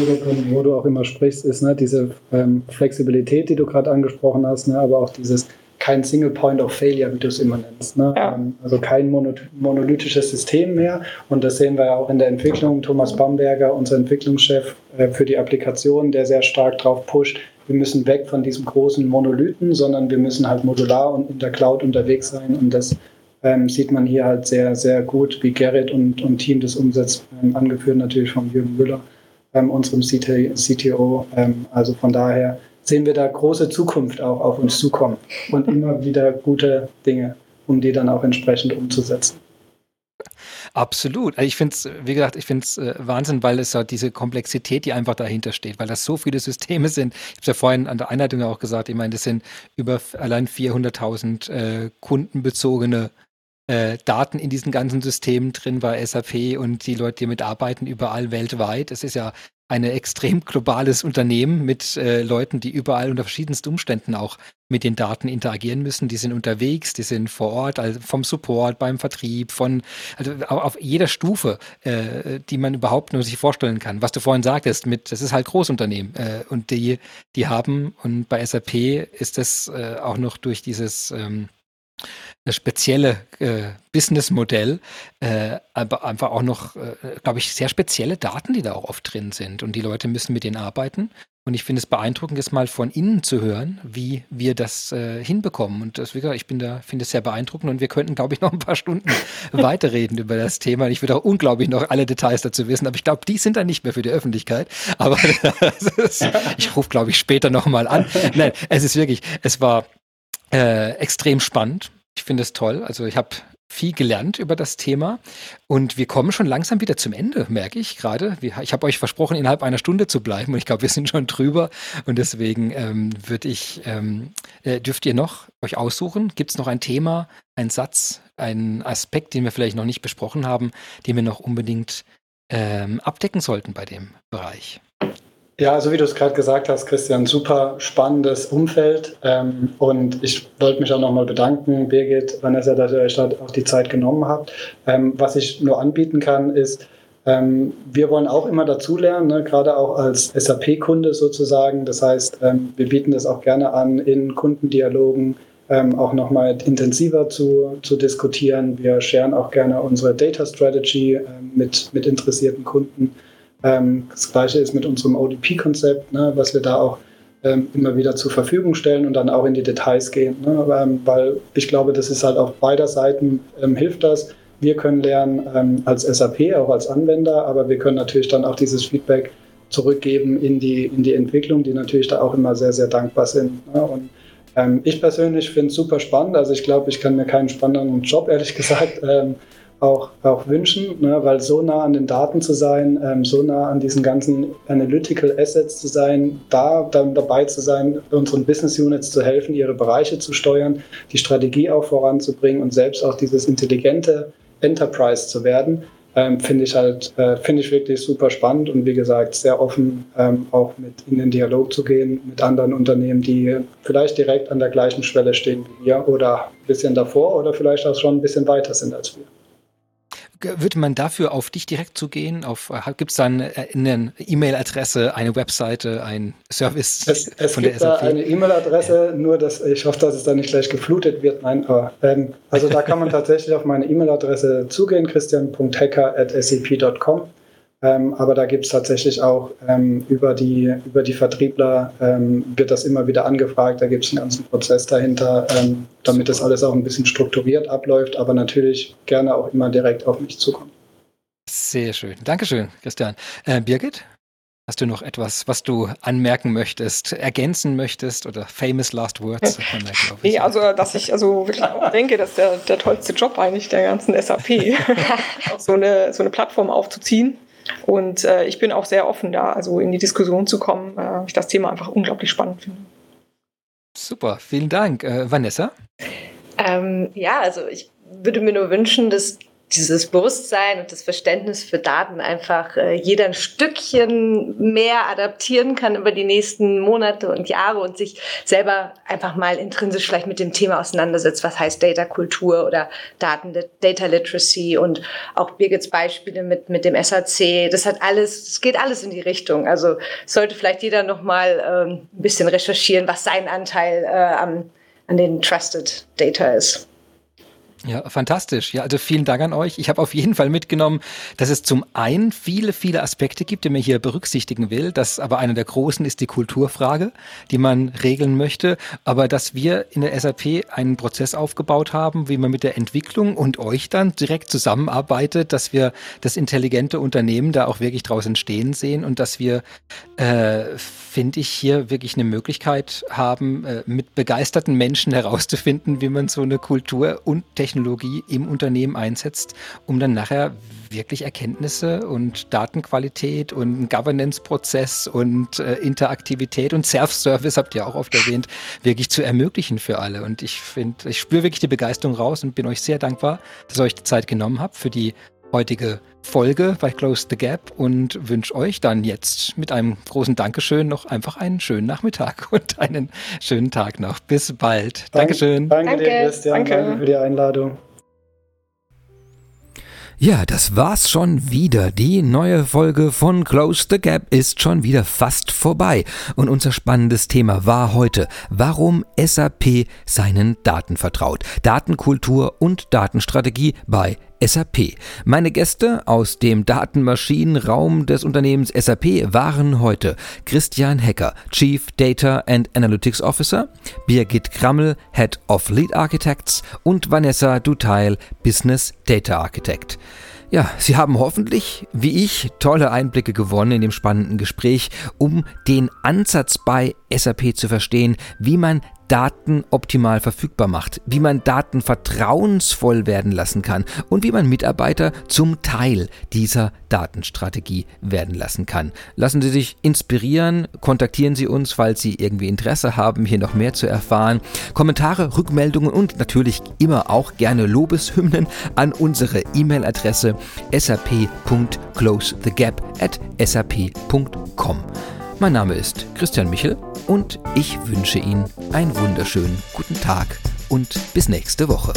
wo du auch immer sprichst, ist ne, diese ähm, Flexibilität, die du gerade angesprochen hast, ne, aber auch dieses kein Single Point of Failure, wie du es immer nennst. Ne? Ja. Ähm, also kein monolithisches System mehr. Und das sehen wir ja auch in der Entwicklung. Thomas Bamberger, unser Entwicklungschef äh, für die Applikation, der sehr stark drauf pusht. Wir müssen weg von diesem großen Monolithen, sondern wir müssen halt modular und in der Cloud unterwegs sein. Und das ähm, sieht man hier halt sehr, sehr gut, wie Gerrit und, und Team das umsetzt, ähm, angeführt natürlich von Jürgen Müller, ähm, unserem CT, CTO. Ähm, also von daher sehen wir da große Zukunft auch auf uns zukommen und immer wieder gute Dinge, um die dann auch entsprechend umzusetzen. Absolut. Also ich finde es, wie gesagt, ich finde es äh, Wahnsinn, weil es ja diese Komplexität, die einfach dahinter steht, weil das so viele Systeme sind. Ich habe es ja vorhin an der Einleitung auch gesagt, ich meine, das sind über allein 400.000 äh, kundenbezogene äh, Daten in diesen ganzen Systemen drin bei SAP und die Leute, die mitarbeiten, überall weltweit. Es ist ja ein extrem [LAUGHS] globales Unternehmen mit äh, Leuten, die überall unter verschiedensten Umständen auch mit den Daten interagieren müssen. Die sind unterwegs, die sind vor Ort, also vom Support, beim Vertrieb, von also auf jeder Stufe, äh, die man überhaupt nur sich vorstellen kann. Was du vorhin sagtest, mit das ist halt Großunternehmen äh, und die die haben und bei SAP ist das äh, auch noch durch dieses ähm, spezielle äh, Businessmodell, äh, aber einfach auch noch, äh, glaube ich, sehr spezielle Daten, die da auch oft drin sind. Und die Leute müssen mit denen arbeiten. Und ich finde es beeindruckend, jetzt mal von innen zu hören, wie wir das äh, hinbekommen. Und das, wie gesagt, ich bin da, finde es sehr beeindruckend und wir könnten, glaube ich, noch ein paar Stunden [LAUGHS] weiterreden über das Thema. Ich würde auch unglaublich noch alle Details dazu wissen, aber ich glaube, die sind dann nicht mehr für die Öffentlichkeit. Aber [LAUGHS] ist, ich rufe, glaube ich, später nochmal an. Nein, es ist wirklich, es war äh, extrem spannend ich finde es toll. Also ich habe viel gelernt über das Thema und wir kommen schon langsam wieder zum Ende, merke ich gerade. Ich habe euch versprochen, innerhalb einer Stunde zu bleiben und ich glaube, wir sind schon drüber und deswegen ähm, würde ich, ähm, äh, dürft ihr noch euch aussuchen? Gibt es noch ein Thema, einen Satz, einen Aspekt, den wir vielleicht noch nicht besprochen haben, den wir noch unbedingt ähm, abdecken sollten bei dem Bereich? Ja, also wie du es gerade gesagt hast, Christian, super spannendes Umfeld. Ähm, und ich wollte mich auch nochmal bedanken, Birgit, Vanessa, dass ihr euch auch die Zeit genommen habt. Ähm, was ich nur anbieten kann, ist, ähm, wir wollen auch immer dazulernen, ne, gerade auch als SAP-Kunde sozusagen. Das heißt, ähm, wir bieten das auch gerne an, in Kundendialogen ähm, auch nochmal intensiver zu, zu diskutieren. Wir scheren auch gerne unsere Data Strategy ähm, mit, mit interessierten Kunden. Ähm, das gleiche ist mit unserem ODP-Konzept, ne, was wir da auch ähm, immer wieder zur Verfügung stellen und dann auch in die Details gehen. Ne, ähm, weil ich glaube, das ist halt auf beider Seiten ähm, hilft das. Wir können lernen ähm, als SAP, auch als Anwender, aber wir können natürlich dann auch dieses Feedback zurückgeben in die, in die Entwicklung, die natürlich da auch immer sehr, sehr dankbar sind. Ne? Und ähm, ich persönlich finde es super spannend. Also ich glaube, ich kann mir keinen spannenderen Job, ehrlich gesagt, auch, auch wünschen, ne, weil so nah an den Daten zu sein, ähm, so nah an diesen ganzen Analytical Assets zu sein, da dann dabei zu sein, unseren Business Units zu helfen, ihre Bereiche zu steuern, die Strategie auch voranzubringen und selbst auch dieses intelligente Enterprise zu werden, ähm, finde ich halt, äh, finde ich wirklich super spannend und wie gesagt, sehr offen ähm, auch mit in den Dialog zu gehen mit anderen Unternehmen, die vielleicht direkt an der gleichen Schwelle stehen wie wir oder ein bisschen davor oder vielleicht auch schon ein bisschen weiter sind als wir. Würde man dafür auf dich direkt zugehen? Gibt es dann äh, eine E-Mail-Adresse, eine Webseite, ein Service es, es von der SAP? Es gibt eine E-Mail-Adresse, nur dass ich hoffe, dass es dann nicht gleich geflutet wird. Nein, aber ähm, also da kann man [LAUGHS] tatsächlich auf meine E-Mail-Adresse zugehen, christian.hacker.sap.com. Ähm, aber da gibt es tatsächlich auch ähm, über, die, über die Vertriebler ähm, wird das immer wieder angefragt. Da gibt es einen ganzen Prozess dahinter, ähm, damit das alles auch ein bisschen strukturiert abläuft, aber natürlich gerne auch immer direkt auf mich zukommen. Sehr schön. Dankeschön, Christian. Äh, Birgit? Hast du noch etwas, was du anmerken möchtest, ergänzen möchtest oder famous last words? [LAUGHS] nee, also dass ich also wirklich auch denke, dass der, der tollste Job eigentlich der ganzen SAP, [LAUGHS] [LAUGHS] so eine, so eine Plattform aufzuziehen und äh, ich bin auch sehr offen da, also in die Diskussion zu kommen, äh, ich das Thema einfach unglaublich spannend finde. Super, vielen Dank. Äh, Vanessa? Ähm, ja, also ich würde mir nur wünschen, dass dieses Bewusstsein und das Verständnis für Daten einfach äh, jeder ein Stückchen mehr adaptieren kann über die nächsten Monate und Jahre und sich selber einfach mal intrinsisch vielleicht mit dem Thema auseinandersetzt, was heißt Data-Kultur oder Daten, Data Literacy und auch Birgits Beispiele mit, mit dem SAC. Das hat alles, es geht alles in die Richtung. Also sollte vielleicht jeder noch mal ähm, ein bisschen recherchieren, was sein Anteil äh, am, an den Trusted Data ist. Ja, fantastisch. Ja, also vielen Dank an euch. Ich habe auf jeden Fall mitgenommen, dass es zum einen viele, viele Aspekte gibt, die man hier berücksichtigen will. Das aber einer der großen ist die Kulturfrage, die man regeln möchte. Aber dass wir in der SAP einen Prozess aufgebaut haben, wie man mit der Entwicklung und euch dann direkt zusammenarbeitet, dass wir das intelligente Unternehmen da auch wirklich draußen stehen sehen und dass wir äh, finde ich, hier wirklich eine Möglichkeit haben, äh, mit begeisterten Menschen herauszufinden, wie man so eine Kultur und Technologie im Unternehmen einsetzt, um dann nachher wirklich Erkenntnisse und Datenqualität und Governance-Prozess und äh, Interaktivität und Self-Service, habt ihr auch oft erwähnt, wirklich zu ermöglichen für alle. Und ich finde, ich spüre wirklich die Begeisterung raus und bin euch sehr dankbar, dass ihr euch die Zeit genommen habt für die heutige Folge bei Close the Gap und wünsche euch dann jetzt mit einem großen Dankeschön noch einfach einen schönen Nachmittag [LAUGHS] und einen schönen Tag noch. Bis bald. Dankeschön. Danke, danke dir, Christian. Danke. danke für die Einladung. Ja, das war's schon wieder. Die neue Folge von Close the Gap ist schon wieder fast vorbei. Und unser spannendes Thema war heute, warum SAP seinen Daten vertraut. Datenkultur und Datenstrategie bei SAP. Meine Gäste aus dem Datenmaschinenraum des Unternehmens SAP waren heute Christian Hecker, Chief Data and Analytics Officer, Birgit Krammel, Head of Lead Architects und Vanessa Duteil, Business Data Architect. Ja, Sie haben hoffentlich, wie ich, tolle Einblicke gewonnen in dem spannenden Gespräch, um den Ansatz bei SAP zu verstehen, wie man Daten optimal verfügbar macht, wie man Daten vertrauensvoll werden lassen kann und wie man Mitarbeiter zum Teil dieser Datenstrategie werden lassen kann. Lassen Sie sich inspirieren, kontaktieren Sie uns, falls Sie irgendwie Interesse haben, hier noch mehr zu erfahren. Kommentare, Rückmeldungen und natürlich immer auch gerne Lobeshymnen an unsere E-Mail-Adresse sap.closethegap at sap.com. Mein Name ist Christian Michel und ich wünsche Ihnen einen wunderschönen guten Tag und bis nächste Woche.